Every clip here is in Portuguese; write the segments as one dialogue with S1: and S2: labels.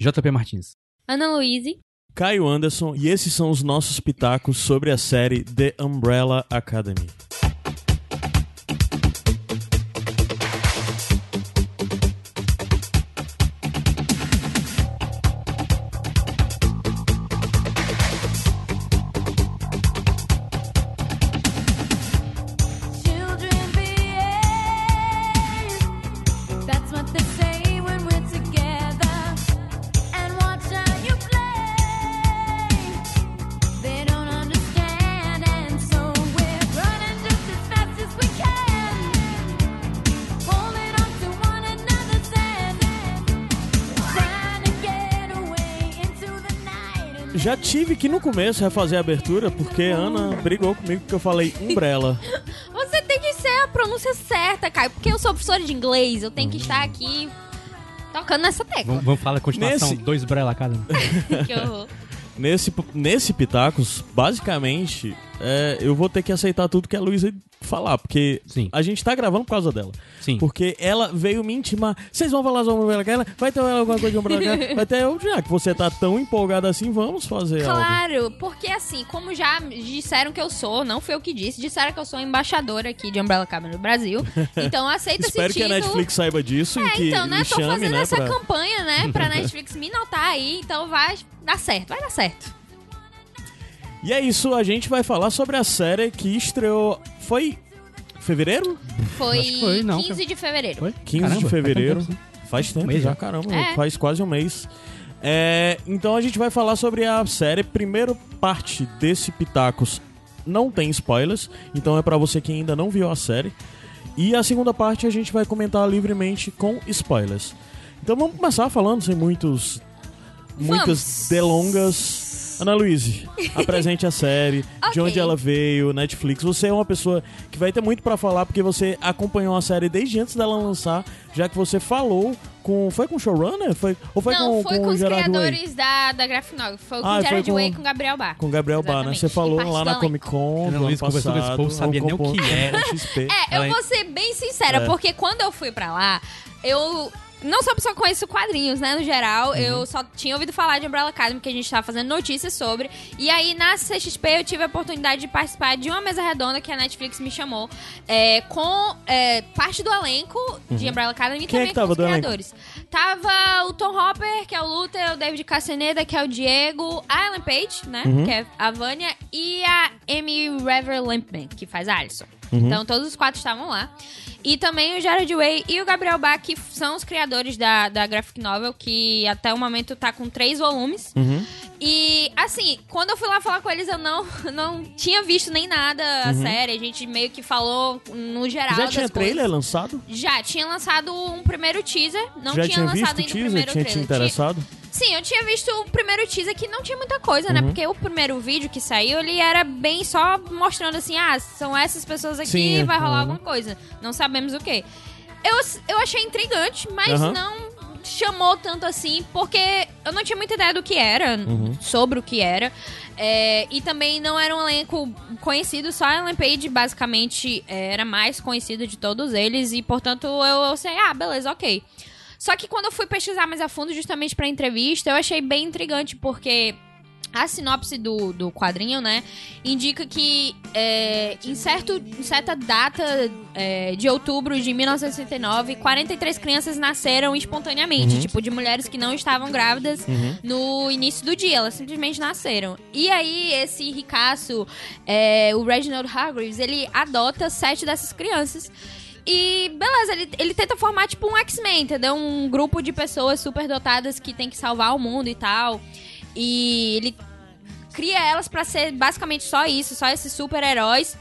S1: JP Martins.
S2: Ana Luíse.
S3: Caio Anderson, e esses são os nossos pitacos sobre a série The Umbrella Academy. Começo refazer a abertura porque a Ana brigou comigo porque eu falei Umbrella.
S2: Você tem que ser a pronúncia certa, Caio. Porque eu sou professora de inglês, eu tenho que estar aqui tocando nessa tecla.
S1: Vamos, vamos falar a continuação.
S3: Nesse-
S1: Dois Brella cada um.
S2: que horror.
S3: Nesse, nesse Pitacos, basicamente, é, eu vou ter que aceitar tudo que a Luísa falar, porque
S1: Sim.
S3: a gente tá gravando por causa dela.
S1: Sim.
S3: Porque ela veio me intimar. Vocês vão falar sobre Academy? Vai ter alguma coisa de Umbrella? Vai ter eu, já que você tá tão empolgada assim, vamos fazer algo.
S2: Claro, porque assim, como já disseram que eu sou, não foi eu que disse, disseram que eu sou embaixadora aqui de Umbrella Academy no Brasil. Então aceita esse
S3: Espero que a. Netflix saiba disso e
S2: É,
S3: que
S2: então, né?
S3: me
S2: Tô
S3: chame,
S2: fazendo
S3: né?
S2: essa
S3: pra-
S2: campanha, né? Pra Netflix me notar aí, então vai dar certo, vai dar certo.
S3: E é isso, a gente vai falar sobre a série que estreou. Foi fevereiro?
S2: Foi,
S1: foi, não,
S2: 15 de fevereiro.
S1: Foi?
S3: 15
S1: Caramba,
S3: de
S1: faz
S3: fevereiro.
S1: tanto tempo,
S3: Faz tempo
S1: mês
S3: já, caramba.
S2: É.
S3: Faz quase um mês. É, então a gente vai falar sobre a série. Primeiro parte desse Pitacos não tem spoilers, então é pra você que ainda não viu a série. E a segunda parte a gente vai comentar livremente com spoilers. Então vamos começar falando sem muitos muitas
S2: Vamos.
S3: delongas. Ana Luíse, apresente a série, de
S2: Ok.
S3: onde ela veio, Netflix. Você é uma pessoa que vai ter muito pra falar porque você acompanhou a série desde antes dela lançar, já que você falou com. Foi com o showrunner? Foi, ou foi
S2: não,
S3: com,
S2: foi
S3: com,
S2: com, os
S3: Gerard Way?
S2: criadores da, da Graphic Novel. Foi com
S3: Ah,
S2: o Gerard
S3: com-
S2: Way e com o Gabriel Bar.
S3: Com o Gabriel Bar, né? Você falou lá na. Comic Con.
S1: Ana Luísa conversou com esse povo, sabia nem o que era.
S3: XP.
S2: É, eu vou ser bem sincera,
S3: É.
S2: porque quando eu fui pra lá, eu não só só conheço quadrinhos, né, no geral,
S3: Uhum.
S2: eu só tinha ouvido falar de Umbrella Academy, que a gente tava fazendo notícias sobre, e aí na CXP eu tive a oportunidade de participar de uma mesa redonda que a Netflix me chamou, é, com é, parte do elenco de Umbrella Academy e
S3: Uhum. Quem é
S2: também
S3: que tava
S2: com os
S3: do elenco?
S2: criadores. Tava o Tom Hopper, que é o Luther, o David Castaneda, que é o Diego, a Ellen Page, né,
S3: Uhum.
S2: que é a Vânia, e a Amy Rever Lampman, que faz a Alison.
S3: Uhum.
S2: Então todos os quatro estavam lá. E também o Jared Way e o Gabriel Bach, que são os criadores da, da graphic novel, que até o momento tá com três volumes.
S3: Uhum.
S2: E, assim, quando eu fui lá falar com eles, eu não, não tinha visto nem nada a série. A gente meio que falou no geral
S3: Uhum. Já tinha
S2: coisas.
S3: trailer lançado?
S2: Já, tinha lançado um primeiro teaser. Não
S3: Já
S2: tinha,
S3: tinha
S2: lançado ainda o
S3: teaser?
S2: primeiro
S3: Tinha te
S2: trailer.
S3: interessado?
S2: Sim, eu tinha visto o primeiro teaser que não tinha muita coisa,
S3: Uhum.
S2: né? Porque o primeiro vídeo que saiu, ele era bem só mostrando assim, ah, são essas pessoas aqui,
S3: Sim,
S2: vai rolar
S3: uhum.
S2: alguma coisa. Não sabemos o quê. Eu, eu achei intrigante, mas
S3: Aham.
S2: não chamou tanto assim, porque eu não tinha muita ideia do que era,
S3: Uhum.
S2: sobre o que era. É, e também não era um elenco conhecido, só a Ellen Page basicamente era mais conhecida de todos eles, e portanto eu, eu sei, ah, beleza, ok. Só que quando eu fui pesquisar mais a fundo, justamente pra entrevista, eu achei bem intrigante, porque a sinopse do, do quadrinho, né, indica que é, em, certo, em certa data é, de outubro de 1969, 43 crianças nasceram espontaneamente, tipo, de mulheres que não estavam grávidas no início do dia, elas simplesmente nasceram. E aí, esse ricaço, é, o Reginald Hargreaves, ele adota sete dessas crianças. E beleza, ele, ele tenta formar tipo um X-Men, entendeu? Um grupo de pessoas super dotadas que tem que salvar o mundo e tal. E ele cria elas pra ser basicamente só isso, só esses super-heróis.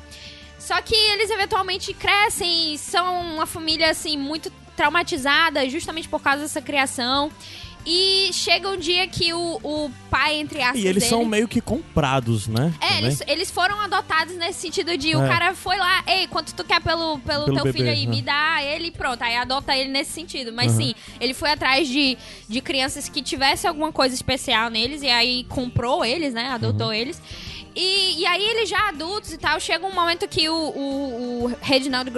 S2: Só que eles eventualmente crescem, são uma família assim muito traumatizada justamente por causa dessa criação. E chega um dia que o, o pai, entre aspas,
S3: E eles
S2: dele,
S3: são meio que comprados, né?
S2: é,
S3: Também.
S2: eles, eles foram adotados nesse sentido de o
S3: É.
S2: cara foi lá, ei, quanto tu quer pelo, pelo,
S3: Pelo
S2: teu
S3: bebê,
S2: filho aí?
S3: né?
S2: Me dá ele e pronto. Aí adota ele nesse sentido. Mas
S3: Uhum.
S2: sim, ele foi atrás de, de crianças que tivesse alguma coisa especial neles e aí comprou eles, né? Adotou
S3: Uhum.
S2: eles. E, e aí eles já adultos e tal, chega um momento que o, o, o Reginald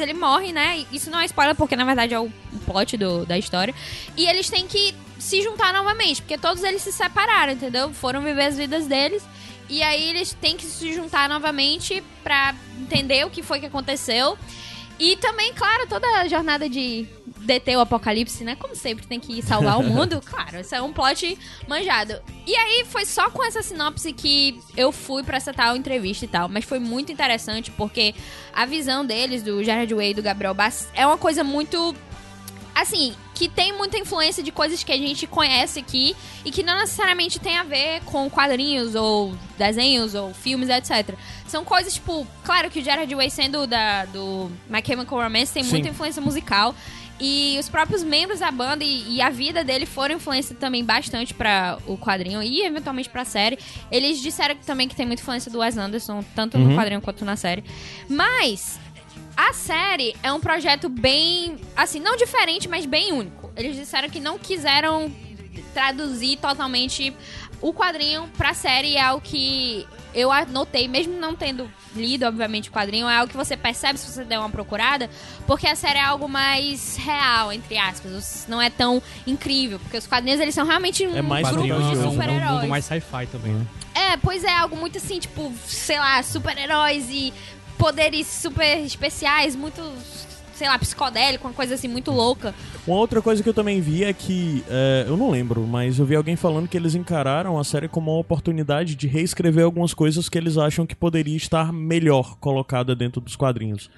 S2: ele morre, né? Isso não é spoiler, porque na verdade é o, o plot do, da história. E eles têm que se juntar novamente, porque todos eles se separaram, entendeu? Foram viver as vidas deles. E aí eles têm que se juntar novamente pra entender o que foi que aconteceu. E também, claro, toda a jornada de deter o apocalipse, né? Como sempre, tem que salvar o mundo. Claro, isso é um plot manjado. E aí foi só com essa sinopse que eu fui pra essa tal entrevista e tal. Mas foi muito interessante porque a visão deles, do Jared Way e do Gabriel Bass, é uma coisa muito assim, que tem muita influência de coisas que a gente conhece aqui e que não necessariamente tem a ver com quadrinhos ou desenhos ou filmes, etc. São coisas, tipo, claro que o Jared Way sendo da, do My Chemical Romance tem
S3: Sim.
S2: muita influência musical. E os próprios membros da banda e, e a vida dele foram influência também bastante pra o quadrinho e eventualmente pra série. Eles disseram que também que tem muita influência do Wes Anderson, tanto no quadrinho quanto na série. Mas a série é um projeto bem, assim, não diferente, mas bem único. Eles disseram que não quiseram traduzir totalmente o quadrinho pra série, é algo que eu anotei, mesmo não tendo lido, obviamente, o quadrinho, é algo que você percebe se você der uma procurada, porque a série é algo mais real, entre aspas, não é tão incrível, porque os quadrinhos, eles são realmente um
S3: É mais
S2: grupo de
S3: de
S1: é um, é um
S2: super-heróis.
S1: mundo mais sci-fi também, né?
S2: É, pois é, algo muito assim, tipo, sei lá, super-heróis e poderes super especiais, muito, sei lá, psicodélico, uma coisa assim muito louca.
S3: Uma outra coisa que eu também vi é que, é, eu não lembro, mas eu vi alguém falando que eles encararam a série como uma oportunidade de reescrever algumas coisas que eles acham que poderia estar melhor colocada dentro dos quadrinhos.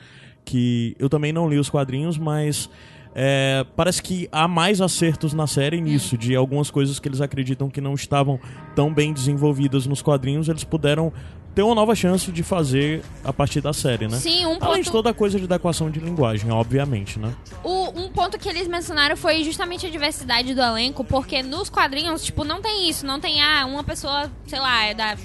S3: Que eu também não li os quadrinhos, mas é, parece que há mais acertos na série nisso, de algumas coisas que eles acreditam que não estavam tão bem desenvolvidas nos quadrinhos, eles puderam ter uma nova chance de fazer a partir da série, né?
S2: Sim, um
S3: Além de
S2: ponto,
S3: toda a coisa de adequação de linguagem, obviamente, né?
S2: o- um ponto que eles mencionaram foi justamente a diversidade do elenco, porque nos quadrinhos, tipo, não tem isso, não tem, ah, uma pessoa, sei lá, é da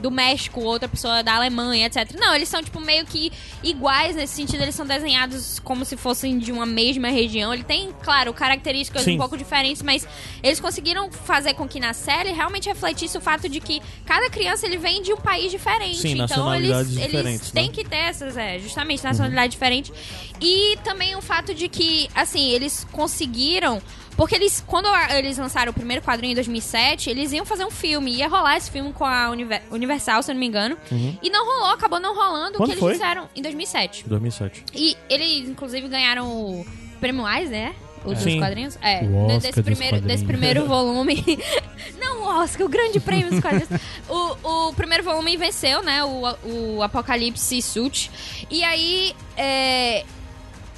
S2: do México, outra pessoa da Alemanha, etc. Não, eles são, tipo, meio que iguais nesse sentido. Eles são desenhados como se fossem de uma mesma região. Ele tem, claro, características
S3: Sim.
S2: um pouco diferentes, mas eles conseguiram fazer com que na série realmente refletisse o fato de que cada criança ele vem de um país diferente.
S3: Sim,
S2: então eles, eles têm
S3: né?
S2: que ter essas, é, justamente, nacionalidade diferente. E também o fato de que, assim, eles conseguiram. Porque eles, quando eles lançaram o primeiro quadrinho em 2007, eles iam fazer um filme. Ia rolar esse filme com a Univer- Universal, se eu não me engano. E não rolou, acabou não rolando. o
S3: Quando
S2: que eles
S3: foi?
S2: fizeram em 2007.
S3: 2007.
S2: E eles, inclusive, ganharam o prêmio Eisner, né? O dos
S3: Sim.
S2: quadrinhos. É,
S1: O Oscar
S2: desse, primeiro, desse primeiro volume. Não, o Oscar, o grande prêmio dos quadrinhos. o, o primeiro volume venceu, né? O, o Apocalipse Suit. E aí. É...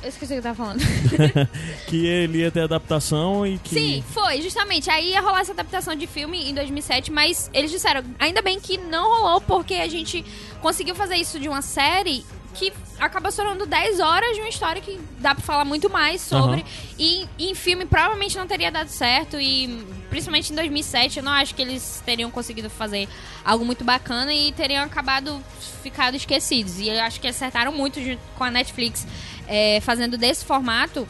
S2: Eu esqueci o que eu tava falando.
S3: Que ele ia ter adaptação e que.
S2: Sim, foi, justamente. Aí ia rolar essa adaptação de filme em 2007, mas eles disseram, ainda bem que não rolou, porque a gente conseguiu fazer isso de uma série que acaba estourando 10 horas de uma história que dá pra falar muito mais sobre.
S3: Aham.
S2: E em filme provavelmente não teria dado certo, e principalmente em 2007 eu não acho que eles teriam conseguido fazer algo muito bacana e teriam acabado ficado esquecidos. E eu acho que acertaram muito com a Netflix é, fazendo desse formato.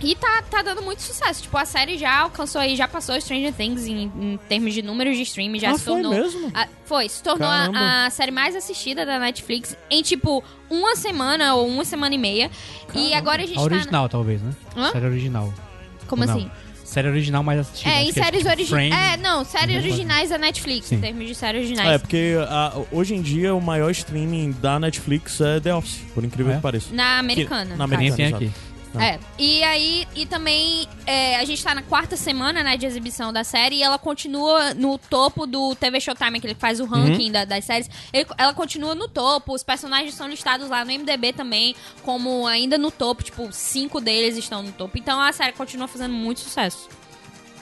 S2: E tá, tá dando muito sucesso. Tipo, a série já alcançou aí, já passou Stranger Things em, em termos de números de streaming, já
S3: Ah,
S2: se
S3: foi
S2: tornou.
S3: mesmo?
S2: a- foi, se tornou
S3: Caramba.
S2: a, a série mais assistida da Netflix em, tipo, uma semana ou uma semana e meia. E agora a gente
S1: A
S2: tá.
S1: original, talvez, né?
S2: Hã?
S1: Série original.
S2: Na... Como
S1: Ou não?
S2: Assim?
S1: Série original mais assistida.
S2: É, em
S1: que
S2: séries
S1: tipo
S2: originais. É, não, séries
S1: Uhum.
S2: originais da Netflix,
S1: Sim.
S2: em termos de séries originais.
S3: É, porque a- hoje em dia o maior streaming da Netflix é The Office, por incrível
S1: É?
S3: que pareça.
S2: Na americana.
S3: Que- na americana.
S1: tem
S3: exato.
S1: Aqui.
S2: É, e aí, e também é, a gente tá na quarta semana, né, de exibição da série e ela continua no topo do TV Showtime, que ele faz o ranking da- das séries. Ele- ela continua no topo, os personagens são listados lá no MDB também, como ainda no topo, tipo, cinco deles estão no topo. Então a série continua fazendo muito sucesso.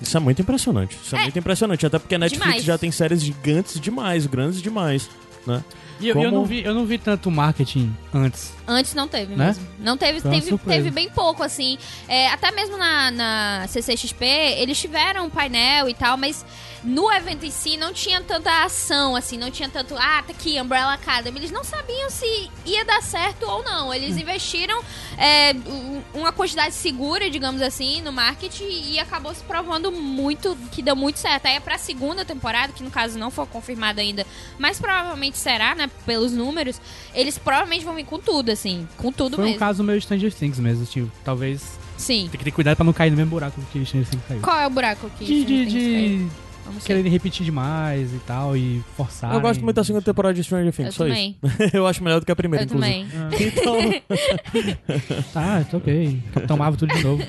S3: Isso é muito impressionante. Isso é,
S2: É.
S3: muito impressionante. Até porque a Netflix
S2: Demais.
S3: já tem séries gigantes demais, grandes demais, né?
S1: E eu, eu
S3: Como-
S1: não vi, eu não vi tanto marketing antes.
S2: Antes não teve
S1: Né?
S2: mesmo. Não teve, teve, teve bem pouco, assim. É, até mesmo na, na CCXP, eles tiveram um painel e tal, mas no evento em si não tinha tanta ação, assim, não tinha tanto, ah, tá aqui, Umbrella Academy. Eles não sabiam se ia dar certo ou não.
S1: Hum.
S2: Eles investiram é, um- uma quantidade segura, digamos assim, no marketing e acabou se provando muito, que deu muito certo. Aí é pra segunda temporada, que no caso não foi confirmada ainda, mas provavelmente será, né, pelos números, eles provavelmente vão vir com tudo, assim, com tudo
S1: Foi
S2: mesmo.
S1: um caso meio Stranger Things mesmo. Tipo, talvez
S2: Sim.
S1: Tem que ter cuidado pra não cair no mesmo buraco que o Stranger Things caiu.
S2: Qual é o buraco que
S1: De, de,
S2: Stranger Things caiu?
S1: de
S2: Vamos
S1: quererem repetir demais e tal, e forçar.
S3: Eu gosto muito da segunda temporada de Stranger
S2: Eu
S3: Things, só
S2: também.
S3: isso. eu acho melhor do que a primeira,
S2: Eu
S3: inclusive.
S2: também.
S3: Então,
S1: Tá, tá ok. Capitão Marvel tudo de novo.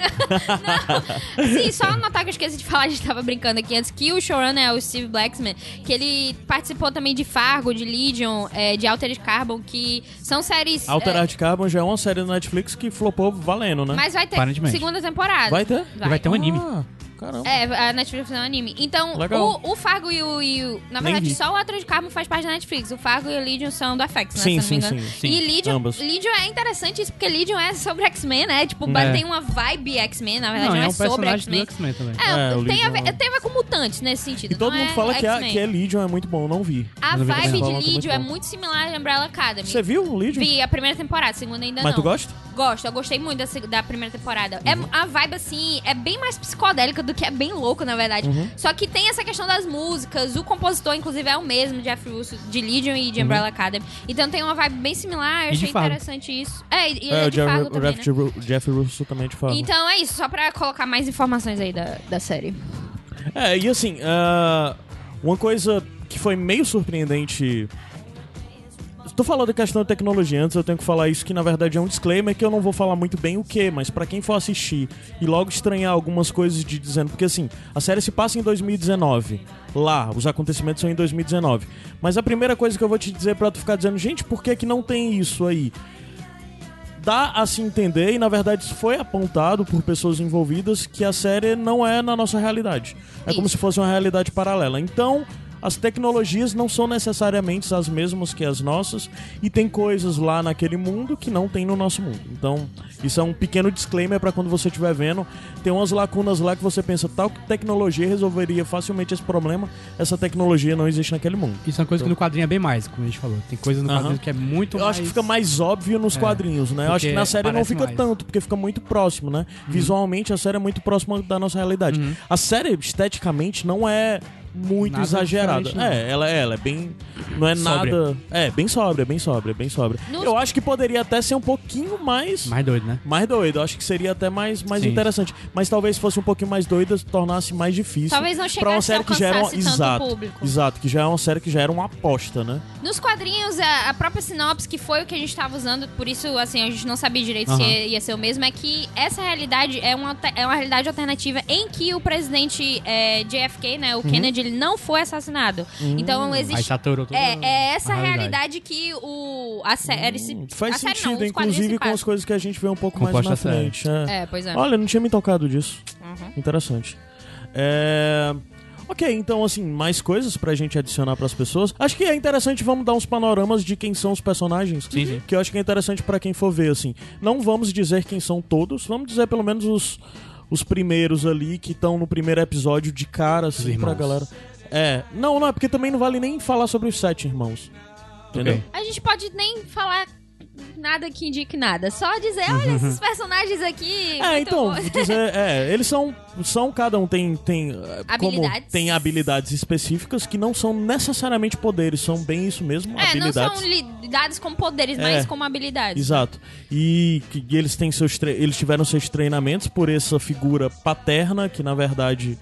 S2: Sim, só notar que eu esqueci de falar, a gente tava brincando aqui antes, que o showrunner é o Steve Blacksman, que ele participou também de Fargo, de Legion, é, de Altered Carbon, que são séries...
S3: Altered Carbon já é uma série da Netflix que flopou valendo, né?
S2: é, mas vai ter segunda temporada.
S3: Vai ter?
S1: E vai ter um anime.
S3: Ah, caramba.
S2: É, a Netflix é um anime. Então,
S3: Legal.
S2: o, o Fargo e o, e o- Na
S3: Nem
S2: verdade,
S3: vi.
S2: só o Altered Carbon faz parte da Netflix. O Fargo e o Legion são do FX, né?
S3: Sim,
S2: se eu não me
S3: sim,
S2: engano.
S3: sim, sim.
S2: E Legion,
S3: Ambas.
S2: Legion é interessante isso, porque Legion é sobre X-Men, né? Tipo,
S1: É.
S2: tem uma vibe X-Men, na verdade,
S1: Não,
S2: não,
S1: é
S2: é,
S1: um
S2: sobre
S1: personagem do
S2: X-Men.
S1: X-Men também.
S2: É,
S3: É, o
S2: tem, a ver, tem a ver com mutantes nesse sentido.
S3: E todo
S2: não
S3: mundo
S2: é
S3: fala que, a,
S2: X-Men.
S3: que é Legion é muito bom, não vi.
S2: A
S1: Mas eu vi
S2: vibe de
S3: Falam que é muito
S2: Legion é
S3: bom.
S2: muito similar a Umbrella Academy.
S3: Você viu o Legion?
S2: Vi a primeira temporada, a segunda ainda
S3: Mas
S2: não.
S3: tu gosta?
S2: Gosto, eu gostei muito da, seg- da primeira temporada.
S3: Uhum.
S2: É, a vibe, assim, é bem mais psicodélica do que é bem louco, na verdade.
S3: Uhum.
S2: Só que tem essa questão das músicas. O compositor, inclusive, é o mesmo, Jeff Russo, de Legion e de
S3: Uhum.
S2: Umbrella Academy. Então tem uma vibe bem similar. Eu
S1: de
S2: achei interessante isso. É, e
S3: É,
S2: é,
S3: o
S2: de Fargo também,
S3: Jeff,
S2: né?
S3: Ru- Jeff Russo também te fala.
S2: Então é isso, só pra colocar mais informações aí da, da série.
S3: É, e assim, ah, uma coisa que foi meio surpreendente. Tu falou da questão da tecnologia antes, eu tenho que falar isso que na verdade é um disclaimer que eu não vou falar muito bem o que, mas pra quem for assistir e logo estranhar algumas coisas de dizendo, porque assim, a série se passa em 2019. Lá, os acontecimentos são em 2019. Mas a primeira coisa que eu vou te dizer pra tu ficar dizendo, gente, por que que não tem isso aí? dá a se entender, e na verdade isso foi apontado por pessoas envolvidas, que a série não é na nossa realidade. É como
S2: Isso.
S3: se fosse uma realidade paralela. Então, as tecnologias não são necessariamente as mesmas que as nossas, e tem coisas lá naquele mundo que não tem no nosso mundo. Então, isso é um pequeno disclaimer para quando você estiver vendo. Tem umas lacunas lá que você pensa, tal tecnologia resolveria facilmente esse problema, essa tecnologia não existe naquele mundo.
S1: Isso é uma coisa que no quadrinho é bem mais, como a gente falou. Tem coisa no
S3: Aham.
S1: quadrinho que é muito
S3: Eu
S1: mais...
S3: acho que fica mais óbvio nos
S1: É,
S3: quadrinhos, né? Eu acho que na série não fica
S1: mais.
S3: tanto, porque fica muito próximo, né? Visualmente a série é muito próxima da nossa realidade.
S1: Uhum.
S3: A série, esteticamente, não é muito
S1: Nada
S3: exagerada.
S1: diferente, não.
S3: É, ela, ela é bem. Não é
S1: Sóbria.
S3: nada. É, bem sóbria, bem sóbria, bem sóbria.
S2: Nos-
S3: Eu acho que poderia até ser um pouquinho mais.
S1: Mais doido, né?
S3: Mais doido, eu acho que seria até mais, mais
S1: Sim.
S3: interessante. Mas talvez fosse um pouquinho mais doida, tornasse mais difícil.
S2: Talvez não
S3: pra uma
S2: chegasse a
S3: série que já era uma...
S2: alcançasse tanto
S3: Exato,
S2: público.
S3: exato, que já é uma série que já era uma aposta, né?
S2: Nos quadrinhos, a, a própria sinopse, que foi o que a gente tava usando, por isso, assim, a gente não sabia direito se ia, ia ser o mesmo, é que essa realidade é uma, é uma realidade alternativa em que o presidente é, JFK, né, o
S3: Uhum.
S2: Kennedy, ele não foi assassinado. Então,
S1: Aí
S2: existe...
S1: saturou toda
S2: É, é essa
S1: a
S2: realidade. que o, a série se...
S3: Hum, Faz
S2: a série
S3: sentido,
S2: não,
S3: inclusive com as coisas que a gente vê um pouco mais
S1: Composta
S3: na
S1: série.
S3: frente. É.
S2: É, pois é.
S3: Olha, eu não tinha me tocado disso.
S2: Uhum.
S3: Interessante. É... Ok, então assim, mais coisas pra gente adicionar pras pessoas. Acho que é interessante, vamos dar uns panoramas de quem são os personagens.
S1: Sim, sim.
S3: Que eu acho que é interessante pra quem for ver, assim. Não vamos dizer quem são todos, vamos dizer pelo menos os, os primeiros ali que estão no primeiro episódio de cara, assim,
S1: irmãos.
S3: pra galera. É, não, não, é porque também não vale nem falar sobre os sete irmãos. Entendeu?
S1: Ok.
S2: A gente pode nem falar nada que indique nada. Só dizer, olha esses personagens aqui.
S3: É, então, dizer, é, eles são, são cada um tem tem eh, como
S2: Habilidades.
S3: tem habilidades específicas que não são necessariamente poderes, são bem isso mesmo,
S2: É, não
S3: habilidades.
S2: são lidados como poderes,
S3: É.
S2: mas como habilidades.
S3: Exato. E que e eles têm seus eles tiveram seus treinamentos por essa figura paterna que na verdade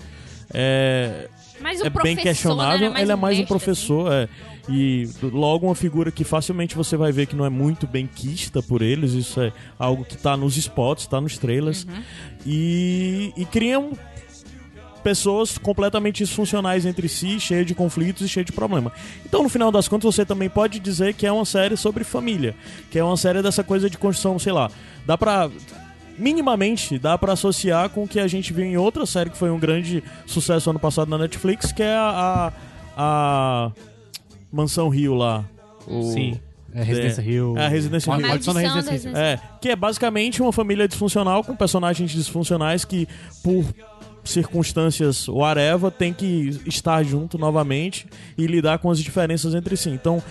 S3: é
S2: Mas o
S3: é bem questionável.
S2: né,
S3: ele é mais um
S2: mestre, assim.
S3: professor, é. E logo uma figura que facilmente você vai ver que não é muito bem quista por eles. Isso é algo que tá nos spots, tá nos trailers.
S2: Uhum.
S3: E, e criam pessoas completamente disfuncionais entre si, cheia de conflitos e cheia de problema. Então, no final das contas, você também pode dizer que é uma série sobre família, que é uma série dessa coisa de construção, sei lá, dá pra minimamente dá pra associar com o que a gente viu em outra série que foi um grande sucesso ano passado na Netflix, que é a, a, a Mansão Rio lá. O-
S1: Sim. É Residência Rio.
S3: É a Residência Rio.
S1: Maldição da Residência Rio.
S3: É, que é basicamente uma família disfuncional com personagens disfuncionais que, por circunstâncias whatever, tem que estar junto novamente e lidar com as diferenças entre si. Então,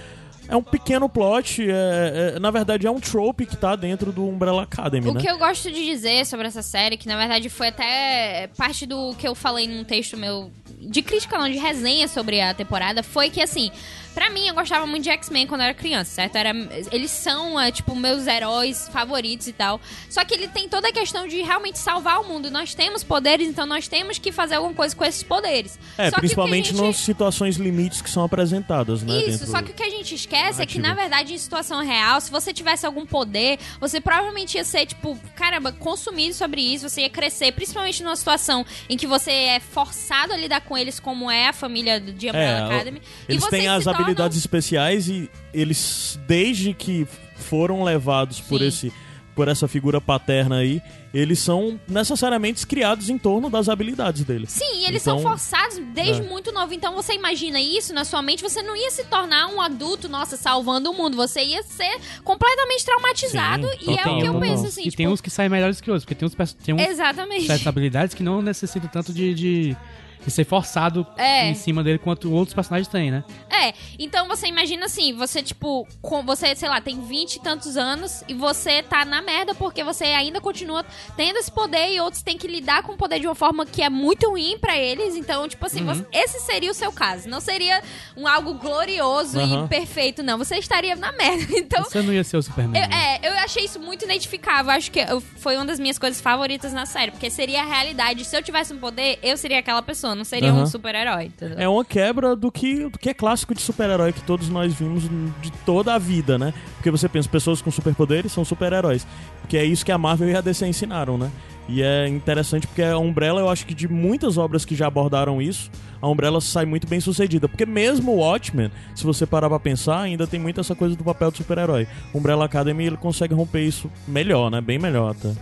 S3: é um pequeno plot, é- é- na verdade é um trope que tá dentro do Umbrella Academy,
S2: O
S3: né?
S2: que eu gosto de dizer sobre essa série, que na verdade foi até parte do que eu falei num texto meu de crítica, não, de resenha sobre a temporada, foi que assim, Pra mim, eu gostava muito de X-Men quando eu era criança, certo? Era, eles são, é, tipo, meus heróis favoritos e tal. Só que ele tem toda a questão de realmente salvar o mundo. Nós temos poderes, então nós temos que fazer alguma coisa com esses poderes.
S3: É,
S2: Só
S3: principalmente
S2: gente-
S3: nas situações limites que são apresentadas, né?
S2: Isso, só que o que a gente esquece é que, na verdade, em situação real, se você tivesse algum poder, você provavelmente ia ser, tipo, caramba, consumido sobre isso, você ia crescer, principalmente numa situação em que você é forçado a lidar com eles, como é a família de Umbrella
S3: É,
S2: Academy. e
S3: Eles
S2: vocês
S3: têm as habilidades especiais e eles, desde que foram levados por
S2: Sim.
S3: esse por essa figura paterna aí, eles são necessariamente criados em torno das habilidades deles.
S2: Sim, e eles
S3: Então,
S2: são forçados desde
S3: é.
S2: muito novo. Então você imagina isso na sua mente, você não ia se tornar um adulto, nossa, salvando o mundo. Você ia ser completamente traumatizado.
S3: Sim,
S2: e é o que eu
S3: total.
S2: penso assim,
S1: e
S2: tipo.
S1: tem uns que saem melhores que outros, porque tem uns, tem uns
S2: Exatamente.
S1: certas habilidades que não necessitam tanto de, de, de ser forçado
S2: É.
S1: em cima dele quanto outros personagens têm, né?
S2: É, então você imagina assim, você, tipo, com, você, sei lá, tem 20 e tantos anos e você tá na merda porque você ainda continua tendo esse poder e outros têm que lidar com o poder de uma forma que é muito ruim pra eles. Então, tipo assim,
S3: Uhum.
S2: você- esse seria o seu caso. Não seria um algo glorioso
S3: Aham.
S2: e perfeito, não. Você estaria na merda. Então,
S1: Você não ia ser o Superman.
S2: eu,
S1: né?
S2: é, eu achei isso muito identificável. Acho que foi uma das minhas coisas favoritas na série. Porque seria a realidade. Se eu tivesse um poder, eu seria aquela pessoa. Não seria um
S3: Aham.
S2: super-herói. entendeu?
S3: É uma quebra do que, do que é clássico de super-herói que todos nós vimos de toda a vida, né? Porque você pensa, pessoas com superpoderes são super-heróis. Porque é isso que a Marvel e a DC ensinaram, né? E é interessante porque a Umbrella, eu acho que de muitas obras que já abordaram isso, a Umbrella sai muito bem sucedida. Porque mesmo o Watchmen, se você parar pra pensar, ainda tem muito essa coisa do papel do super-herói. Umbrella Academy, ele consegue romper isso melhor, né? Bem melhor até.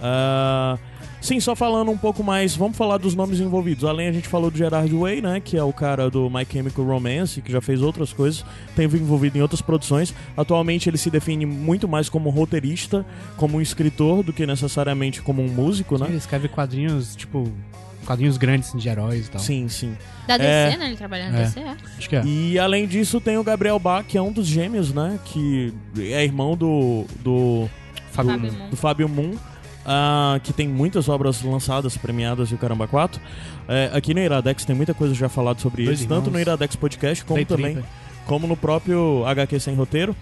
S3: Ah, sim, só falando um pouco mais, vamos falar dos nomes envolvidos. Além a gente falou do Gerard Way, né, que é o cara do My Chemical Romance, que já fez outras coisas, tem envolvido em outras produções. Atualmente ele se define muito mais como roteirista, como um escritor, do que necessariamente como um músico,
S1: Ele
S3: né?
S1: escreve quadrinhos, tipo, quadrinhos grandes assim, de heróis e tal.
S3: Sim, sim.
S2: Da DC,
S3: É.
S2: né? Ele trabalha na
S1: É.
S2: DC, é.
S1: Acho que é.
S3: E além disso tem o Gabriel Bach, que é um dos gêmeos, né, que é irmão do do
S1: Fábio
S2: Fábio
S1: Moon.
S2: Moon.
S3: do Fábio Moon, ah, que tem muitas obras lançadas, premiadas e o Caramba 4. É, aqui no Iradex tem muita coisa já falada sobre
S1: Dois
S3: eles, tanto no Iradex Podcast como também como no próprio HQ Sem Roteiro.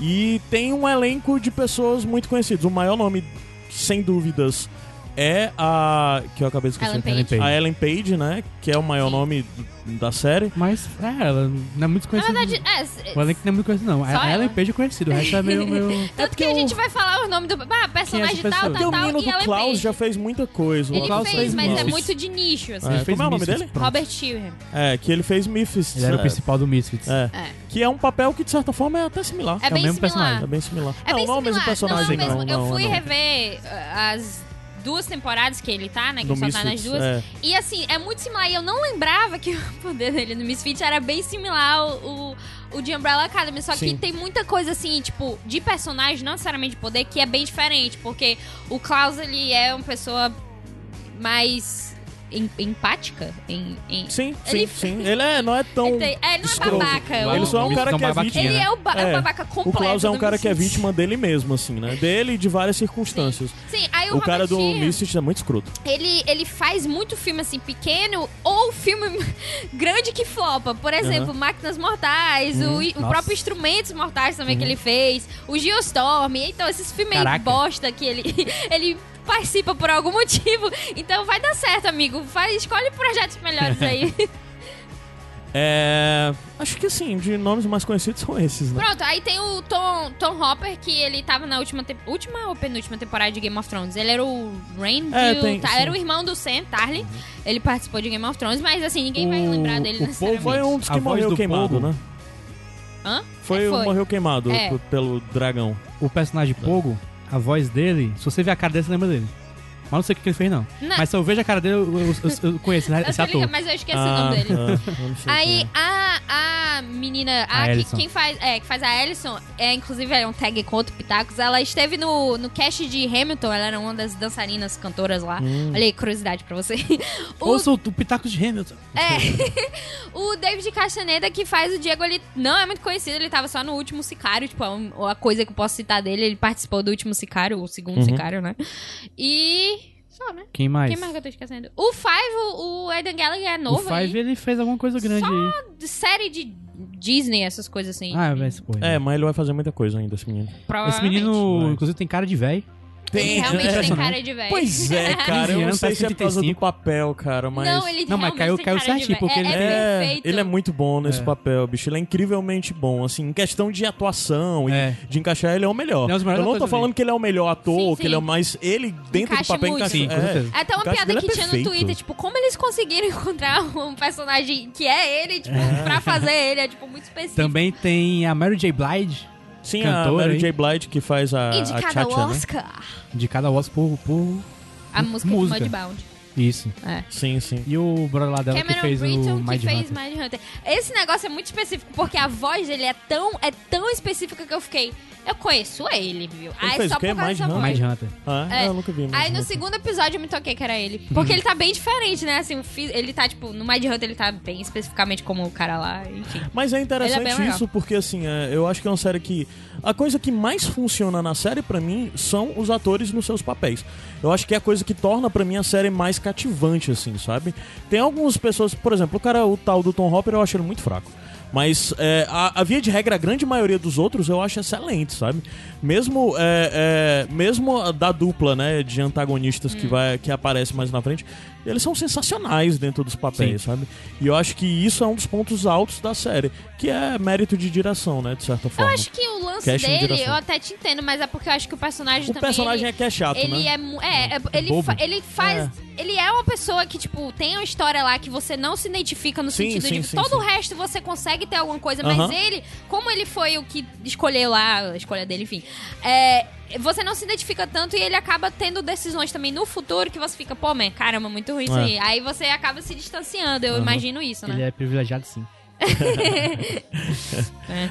S3: E tem um elenco de pessoas muito conhecidas. O maior nome, sem dúvidas, é a. que eu acabei de esquecer.
S2: Ellen Page.
S1: Ellen Page.
S3: A Ellen Page, né? Que é o maior
S2: Sim.
S3: nome da série.
S1: Mas, é, ela não é muito
S2: Na
S1: conhecida.
S2: verdade, é.
S1: O elenco não é muito conhecido, não.
S2: Só
S1: A
S2: ela.
S1: Ellen Page é conhecido, o resto é meio... meio...
S2: Tanto que a gente vai falar o nome do. Ah, personagem
S1: é essa
S2: tal?
S3: Porque
S2: tal,
S3: o
S2: tal.
S3: menino do Klaus
S2: Page.
S3: já fez muita coisa. O
S2: Ele
S3: Klaus
S2: fez, mas é
S1: Misfits.
S2: muito de nicho, assim.
S3: É,
S1: Ele fez
S3: como é o nome dele?
S1: pronto.
S2: Robert Sheehan.
S3: É, que ele fez Memphis.
S1: Ele era
S3: é,
S1: o principal do Misfits.
S3: É.
S2: É.
S3: Que é um papel que, de certa forma, é até similar.
S2: É,
S1: o
S2: bem
S1: mesmo
S2: similar.
S1: personagem.
S3: É bem similar.
S2: É
S3: não,
S2: bem
S3: não é o mesmo personagem,
S2: não. é o mesmo.
S3: não.
S2: Eu
S3: não,
S2: fui
S3: não.
S2: rever uh, as duas temporadas que ele tá, né? Que
S3: Do
S2: só tá nas duas.
S3: é.
S2: E assim, é muito similar. E eu não lembrava que o poder dele no Misfits era bem similar ao, o o de Umbrella Academy. Só que
S3: Sim.
S2: tem muita coisa assim, tipo, de personagem, não necessariamente de poder, que é bem diferente. Porque o Klaus, ele é uma pessoa mais em- empática. Em, em-
S3: Sim, sim,
S2: Ele-
S3: sim. Ele é, não é tão.
S2: Ele, tem- é, ele não é
S3: escroto.
S2: babaca.
S1: Ele
S3: Ele
S2: o-
S3: só é um cara que é vítima.
S2: Ele é o, ba
S3: É.
S2: o babaca completo.
S3: O Klaus é um cara que é vítima dele mesmo, assim, né? Dele e de várias circunstâncias.
S2: Sim, aí o,
S3: O cara do Misfits é muito escroto.
S2: ele, ele faz muito filme assim pequeno ou filme grande que flopa. Por exemplo, Máquinas Mortais, o, o
S1: Nossa.
S2: próprio Instrumentos Mortais também que ele fez, o Geostorm. Então, esses filmes aí
S1: Caraca.
S2: bosta que ele, ele participa por algum motivo. Então vai dar certo, amigo. Faz, escolhe projetos melhores aí.
S3: É. Acho que assim, de nomes mais conhecidos são esses, né?
S2: Pronto, aí tem o Tom, Tom Hopper, que ele tava na última, te- última ou penúltima temporada de Game of Thrones. Ele era o Randall,
S3: É, tem-
S2: tá.
S3: Uhum.
S2: era o irmão do Sam Tarly. Ele participou de Game of Thrones, mas assim, ninguém vai lembrar dele
S3: o
S2: necessariamente.
S3: Foi um dos
S1: A
S3: que
S1: voz
S3: morreu
S1: do
S3: queimado,
S1: Pogo.
S3: né?
S2: Hã?
S3: Foi,
S2: É,
S3: o morreu queimado
S2: É.
S3: pelo dragão.
S1: O personagem Pogo, a voz dele, se você ver a cara dele, você lembra dele. Mas não sei o que que ele fez, não.
S2: Não.
S1: Mas se eu vejo a cara dele, eu, eu- eu- eu conheço
S2: Eu
S1: esse
S2: ligado,
S1: ator.
S2: mas eu esqueci
S3: Ah,
S2: o nome dele.
S3: ah, não sei
S2: Aí
S3: é.
S2: a, a menina, a,
S1: A
S2: que, quem faz, é, que faz a Ellison, é inclusive é um tag com outro Pitacos, ela esteve no, no cast de Hamilton, ela era uma das dançarinas cantoras lá.
S3: Hum.
S2: Olha aí, curiosidade pra você. O,
S1: Ouça o, Pitacos de Hamilton.
S2: é, o David Castaneda que faz o Diego, ele não é muito conhecido, ele tava só no último Sicário, tipo, a, um- a coisa que eu posso citar dele, ele participou do último Sicário, o segundo
S3: Uhum.
S2: Sicário, né? E... Só, né?
S1: Quem mais?
S2: Quem mais que eu tô esquecendo? O Five, o, o Eden Gallagher é
S1: o
S2: novo aí.
S1: Five, ele fez alguma coisa grande
S2: Só
S1: aí.
S2: de série de Disney, essas coisas assim.
S1: Ah, vai se porra.
S3: É, mas ele vai fazer muita coisa ainda, esse menino.
S1: Esse
S2: Provavelmente.
S1: menino, inclusive, tem cara de velho.
S2: Ele realmente tem
S1: Impressionante.
S2: cara de velho.
S3: Pois é, cara. Eu não
S1: anos,
S3: sei
S1: tá
S3: se é por causa do
S1: 75.
S3: papel, cara, mas...
S2: Não, ele
S1: Não, mas caiu-
S2: tem
S1: caiu
S2: cara de
S1: certinho,
S2: velho.
S1: porque
S2: é,
S1: ele-
S2: é
S3: É,
S2: perfeito.
S3: ele é muito bom nesse
S1: É.
S3: papel, bicho. Ele é incrivelmente bom, assim, em questão de atuação
S1: É.
S3: e de encaixar, ele é o melhor.
S1: É melhores
S3: Eu não tô falando
S1: ali.
S3: que ele é o melhor ator,
S2: Sim,
S3: que ele é o
S2: sim.
S3: mais... Ele, dentro
S2: Encaixa
S3: do papel,
S2: muito.
S3: encaixa...
S1: Sim,
S3: é.
S2: É até uma piada que
S3: é
S2: tinha no. Twitter, tipo, como eles conseguiram encontrar um personagem que é ele, tipo, pra fazer ele, é tipo muito específico.
S1: Também tem a Mary J. Blige,
S3: Sim,
S1: Cantora,
S3: a Mary? J. Blige que faz a, a
S2: Indicada
S3: Chacha,
S2: ao
S3: né?
S2: Oscar.
S1: indicada ao Oscar por, por
S2: A música,
S1: Música.
S2: de Mudbound.
S1: Isso.
S2: É.
S3: Sim, sim.
S1: E o brother lá dela
S2: Cameron
S1: que fez
S2: Britton
S1: o
S2: que
S1: Mind
S2: fez
S1: Hunter.
S2: Mind Hunter. Esse negócio é muito específico, porque a voz dele é tão, é tão específica que eu fiquei. Eu conheço ele, viu? Aí
S3: fez
S2: só por causa
S3: Mind
S2: dessa
S3: Hunter?
S2: voz.
S1: Mind Hunter.
S3: Ah,
S2: É.
S3: eu nunca vi. mas
S2: Aí no segundo episódio eu me toquei que era ele. Porque ele tá bem diferente, né? Assim, ele tá, tipo, no Mind Hunter ele tá bem especificamente como o cara lá, enfim.
S3: Mas é interessante
S2: Ele é bem legal.
S3: isso porque, assim, é, eu acho que é uma série que... A coisa que mais funciona na série, pra mim, são os atores nos seus papéis. Eu acho que é a coisa que torna, pra mim, a série mais cativante, assim, sabe? Tem algumas pessoas... Por exemplo, o cara, o tal do Tom Hopper, eu acho ele muito fraco. Mas é, a, a via de regra, a grande maioria dos outros eu acho excelente, sabe? Mesmo, é, é, mesmo da dupla, né, de antagonistas
S2: Hum.
S3: que, vai, que aparece mais na frente, eles são sensacionais dentro dos papéis, sabe? E eu acho que isso é um dos pontos altos da série, que é mérito de direção, né, de certa
S2: Eu
S3: forma.
S2: acho que o lance
S3: Casting
S2: dele,
S3: direção.
S2: eu até te entendo, mas é porque eu acho que o personagem
S3: O
S2: também.
S3: personagem
S2: ele,
S3: é que é chato,
S2: ele
S3: né?
S2: é, mu- é, é, ele, fa- ele faz. Ele é uma pessoa que, tipo, tem uma história lá que você não se identifica no
S3: Sim,
S2: sentido
S3: sim,
S2: de
S3: sim,
S2: todo
S3: sim.
S2: o resto você consegue ter alguma coisa, mas ele, como ele foi o que escolheu lá, a escolha dele, enfim, é, você não se identifica tanto e ele acaba tendo decisões também no futuro que você fica, pô, man, caramba, muito ruim isso
S3: É.
S2: aí. Aí você acaba se distanciando, eu
S3: Aham.
S2: imagino isso, né?
S1: Ele é privilegiado sim.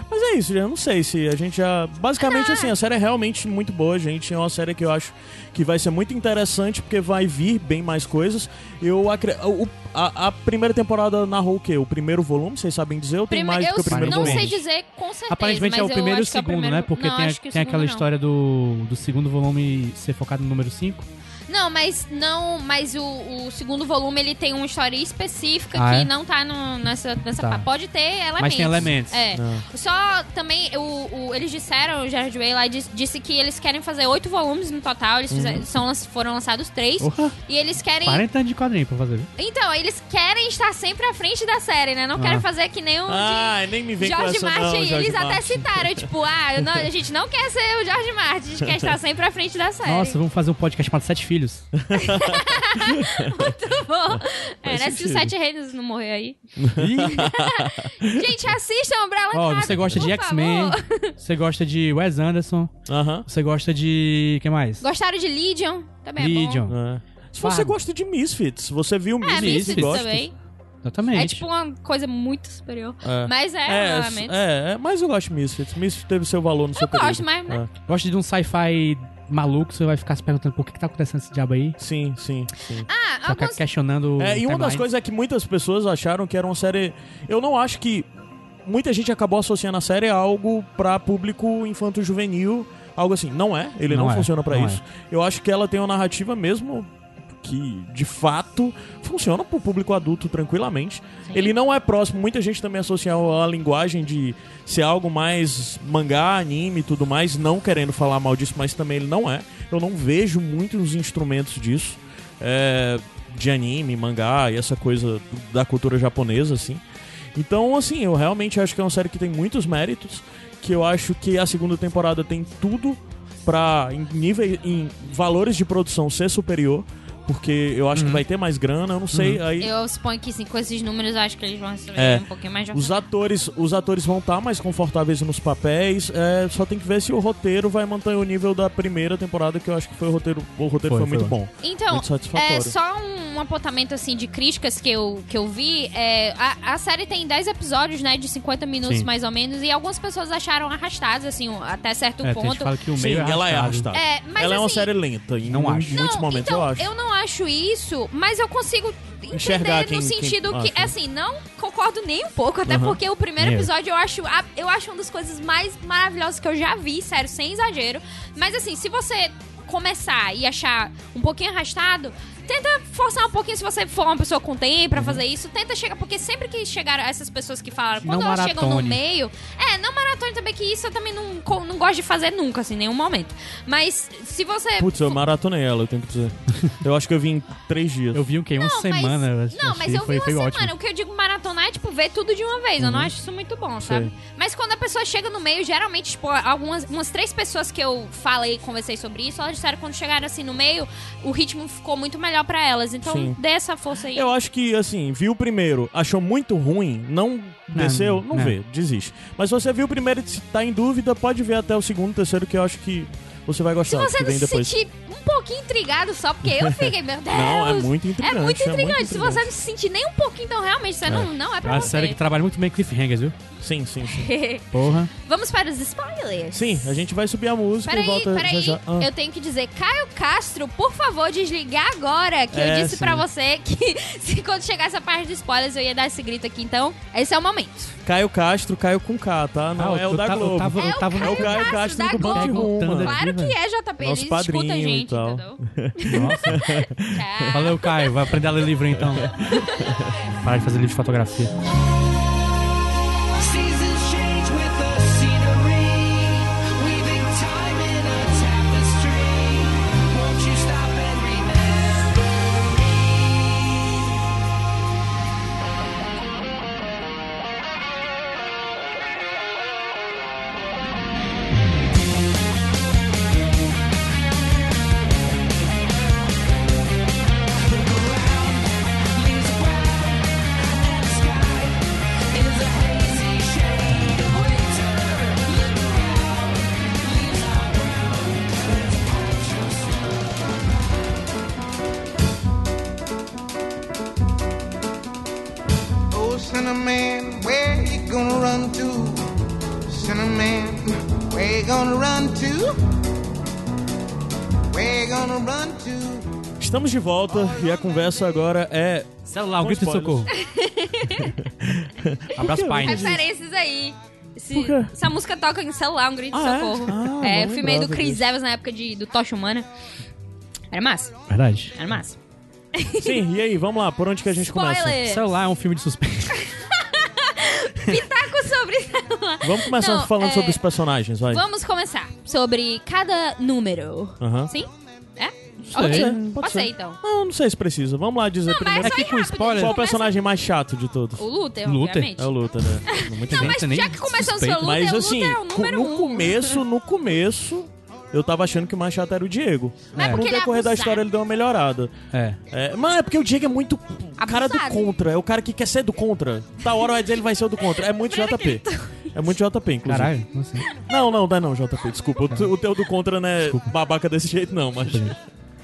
S3: Mas é isso, eu não sei se a gente já. Basicamente,
S2: Ah.
S3: assim, a série é realmente muito boa, gente. É uma série que eu acho que vai ser muito interessante, porque vai vir bem mais coisas. Eu acre... o- a, a primeira temporada narrou o quê? O primeiro volume, vocês sabem dizer? Ou tem
S2: Prime-
S3: mais do
S2: eu
S3: que o primeiro
S2: não
S3: volume?
S2: sei dizer com certeza.
S1: Aparentemente é o
S2: eu
S1: primeiro e o
S2: é
S1: segundo,
S2: primeiro-
S1: né? Porque
S2: não,
S1: tem, a-
S2: o
S1: tem aquela
S2: não.
S1: história do, do segundo volume ser focado no número 5.
S2: Não, mas não, mas o, o segundo volume ele tem uma história específica
S1: Ah,
S2: que
S1: é?
S2: não tá no- nessa nessa
S1: Tá.
S2: pode ter elementos.
S1: Mas tem elementos.
S2: É.
S3: Não.
S2: Só também o, o- eles disseram, o Jared Way lá disse, disse que eles querem fazer oito volumes no total, eles fizeram- são, lan- foram lançados três
S1: Porra,
S2: e eles querem
S1: 40 anos de quadrinho pra fazer?
S2: Então, eles querem estar sempre à frente da série, né? Não querem
S1: Ah.
S2: fazer que nem o de
S3: Ai, nem me vem com
S2: George
S3: essa
S2: Martin,
S3: não, George
S2: eles até
S3: Martin.
S2: citaram, tipo, ah, não, a gente não quer ser o George Martin, a gente quer estar sempre à frente da série.
S1: Nossa, vamos fazer um podcast chamado Sete Filhos.
S2: Muito bom. É, né? Se o
S3: sentido.
S2: Sete Reinos não morrer aí. Gente, assistam Umbrella
S1: Ó,
S2: Academy,
S1: você gosta de X-Men, você gosta de Wes Anderson,
S3: Aham.
S1: você gosta de. quem mais?
S2: Gostaram de Legion? Também
S1: Legion.
S2: é bom.
S3: É. Se você
S1: Fargo.
S3: gosta de Misfits, você viu
S2: É,
S3: Misfits,
S2: Misfits
S3: e gosta.
S2: também.
S1: Exatamente.
S2: É tipo uma coisa muito superior.
S3: É.
S2: Mas é,
S3: É,
S2: realmente.
S3: é, é, mas eu gosto de Misfits. Misfits teve seu valor no seu período.
S2: gosto, mas, né?
S3: É.
S1: Gosta de um sci-fi maluco, você vai ficar se perguntando por que, que tá acontecendo esse diabo aí.
S3: Sim, sim, sim.
S2: Ah,
S1: ficar
S2: alguns...
S1: questionando.
S3: É, e uma das coisas é que muitas pessoas acharam que era uma série. Eu não acho que. Muita gente acabou associando a série a algo pra público infanto-juvenil, algo assim. Não é, ele não,
S1: Não é,
S3: funciona pra
S1: não
S3: isso. Eu acho que ela tem uma narrativa mesmo que, de fato, funciona pro público adulto tranquilamente. Ele não é próximo, muita gente também associa a linguagem de ser algo mais mangá, anime e tudo mais, não querendo falar mal disso, mas também ele não é. Eu não vejo muitos instrumentos disso. É, de anime, mangá e essa coisa da cultura japonesa, assim. Então, assim, eu realmente acho que é uma série que tem muitos méritos, que eu acho que a segunda temporada tem tudo pra, em nível, em valores de produção ser superior, porque eu acho que vai ter mais grana, eu não sei, aí...
S2: Eu suponho que sim, com esses números eu acho que eles vão receber
S3: É.
S2: um pouquinho mais de
S3: Os atores, os atores vão estar mais confortáveis nos papéis. é, só tem que ver se o roteiro vai manter o nível da primeira temporada, que eu acho que foi o roteiro. O roteiro foi,
S1: Foi,
S3: muito
S1: foi.
S3: bom.
S2: Então,
S3: Muito satisfatório.
S2: é só um apontamento assim de críticas que eu, que eu vi. É, a, a série tem 10 episódios, né? De 50 minutos
S1: Sim.
S2: mais ou menos. E algumas pessoas acharam arrastadas, assim, até certo
S1: É, tem gente
S2: ponto.
S1: que fala que o
S3: Sim,
S1: meio é
S3: ela é
S1: arrastado.
S3: arrastada.
S2: É, mas
S3: ela é uma
S2: assim,
S3: série lenta, em,
S1: Não acho.
S3: muitos
S2: Não,
S3: momentos
S2: então,
S3: eu acho.
S2: não acho isso, mas eu consigo
S3: Enxergar
S2: entender
S3: quem-
S2: no
S3: quem
S2: sentido que, assim, não concordo nem um pouco, até
S3: Aham.
S2: porque o primeiro
S1: Eu.
S2: episódio eu acho, eu acho uma das coisas mais maravilhosas que eu já vi, sério, sem exagero. Mas assim, se você começar e achar um pouquinho arrastado, Tenta forçar um pouquinho se você for uma pessoa com tempo pra fazer isso. Tenta chegar, porque sempre que chegaram essas pessoas que falaram, quando
S1: Não
S2: elas chegam no
S1: maratone.
S2: meio. É, não maratone também, que isso eu também não, não gosto de fazer nunca, assim, em nenhum momento. Mas se você.
S3: Putz, eu maratonei ela, eu tenho que dizer. Eu acho que eu vi em três dias.
S1: Eu vi o quê? Uma
S2: Não,
S1: semana.
S2: Mas, não, mas eu
S1: foi,
S2: vi
S1: foi
S2: uma
S1: ótimo.
S2: semana. O que eu digo maratonar é, tipo, ver tudo de uma vez. Eu não acho isso muito bom, sabe? Mas quando a pessoa chega no meio, geralmente, tipo, algumas umas três pessoas que eu falei, conversei sobre isso, elas disseram que quando chegaram assim no meio, o ritmo ficou muito melhor pra elas. Então,
S3: Sim.
S2: dê essa força aí.
S3: Eu acho que, assim, viu o primeiro, achou muito ruim, não desceu, não,
S1: não.
S3: vê, desiste. Mas se você viu o primeiro e se tá em dúvida, pode ver até o segundo, terceiro, que eu acho que você vai
S2: Se
S3: gostar,
S2: você
S3: que
S2: não
S3: vem
S2: se
S3: depois.
S2: sentir um pouquinho intrigado só, porque eu fiquei, meu Deus.
S3: Não, é muito intrigante,
S2: É muito
S3: é muito
S2: intrigante. Se você
S3: intrigante.
S2: não se sentir nem um pouquinho, então realmente você não, não é
S1: É
S2: pra
S1: uma
S2: você.
S1: série que trabalha muito bem com cliffhangers, viu?
S3: Sim, sim, sim.
S1: Porra.
S2: Vamos para os spoilers.
S3: Sim, a gente vai subir a música e
S2: Peraí,
S3: volta
S2: peraí.
S3: já já. Ah.
S2: Eu tenho que dizer, Caio Castro, por favor, desligar agora. Que eu
S3: É,
S2: disse
S3: sim.
S2: pra você que se quando chegar essa parte de spoilers eu ia dar esse grito aqui. Então, esse é o momento.
S3: Caio Castro, Caio com K, tá? Não
S1: Ah,
S3: é o
S1: eu
S3: da
S1: tava- eu
S3: Globo.
S1: tava-
S2: É o
S1: tava-
S3: É o Caio
S2: Castro
S3: Castro
S2: da
S3: do Band
S2: Globo.
S3: Rumo.
S1: Thunder.
S2: Claro que é, JP.
S3: Nosso
S2: Ele escuta a
S3: e
S2: gente,
S3: tal.
S2: entendeu?
S1: Nossa. Valeu, Caio. Vai aprender a ler livro então. Para de fazer livro de fotografia.
S3: De volta e a conversa agora é.
S1: Celular, um grito de socorro. Abraço, Pines.
S2: Referências aí. Esse- essa música toca em celular, um grito de
S3: Ah, é?
S2: socorro.
S3: Ah,
S2: é, o filme aí do Chris
S3: disso.
S2: Evans na época de, do Tocha Humana. Era massa,
S1: Verdade.
S2: era massa.
S3: Sim, e aí, vamos lá, por onde que a gente começa?
S1: Celular é um filme de suspense.
S2: Pitaco sobre celular.
S3: Vamos começar
S2: Não,
S3: falando
S2: é,
S3: sobre os personagens, vai.
S2: Vamos começar sobre cada número.
S3: Aham.
S2: Sim? É?
S1: Sei.
S2: Ok.
S3: Pode
S2: Pode
S3: ser.
S2: ser, então.
S3: Não, não sei se precisa. Vamos lá dizer
S2: Não, mas
S3: primeiro.
S2: é só
S1: que com
S2: rápido,
S1: spoiler-
S3: Qual o
S2: começa-
S3: personagem mais chato de todos?
S2: O Luther,
S1: Luther?
S2: obviamente.
S3: É o Luther, né? Muita
S2: Não,
S3: gente.
S2: mas
S1: nem
S2: já que começamos
S1: suspeito,
S2: pelo Luther,
S3: Mas
S2: o
S3: assim,
S2: Luther é o número
S3: no
S2: um.
S3: começo, no começo, eu tava achando que o mais chato era o Diego.
S2: Mas é
S3: No
S2: ele é
S3: decorrer da
S2: abusado.
S3: história ele deu uma melhorada.
S1: É.
S3: É, mas é porque o Diego é muito o cara do
S2: Abusado.
S3: contra. É o cara que quer ser do contra. Da hora vai dizer ele vai ser o do contra. É muito JP. É muito JP, inclusive.
S1: Caralho, não sei.
S3: Não, não, dá não, JP. Desculpa. O, o teu do contra não é babaca desse jeito, não, mas.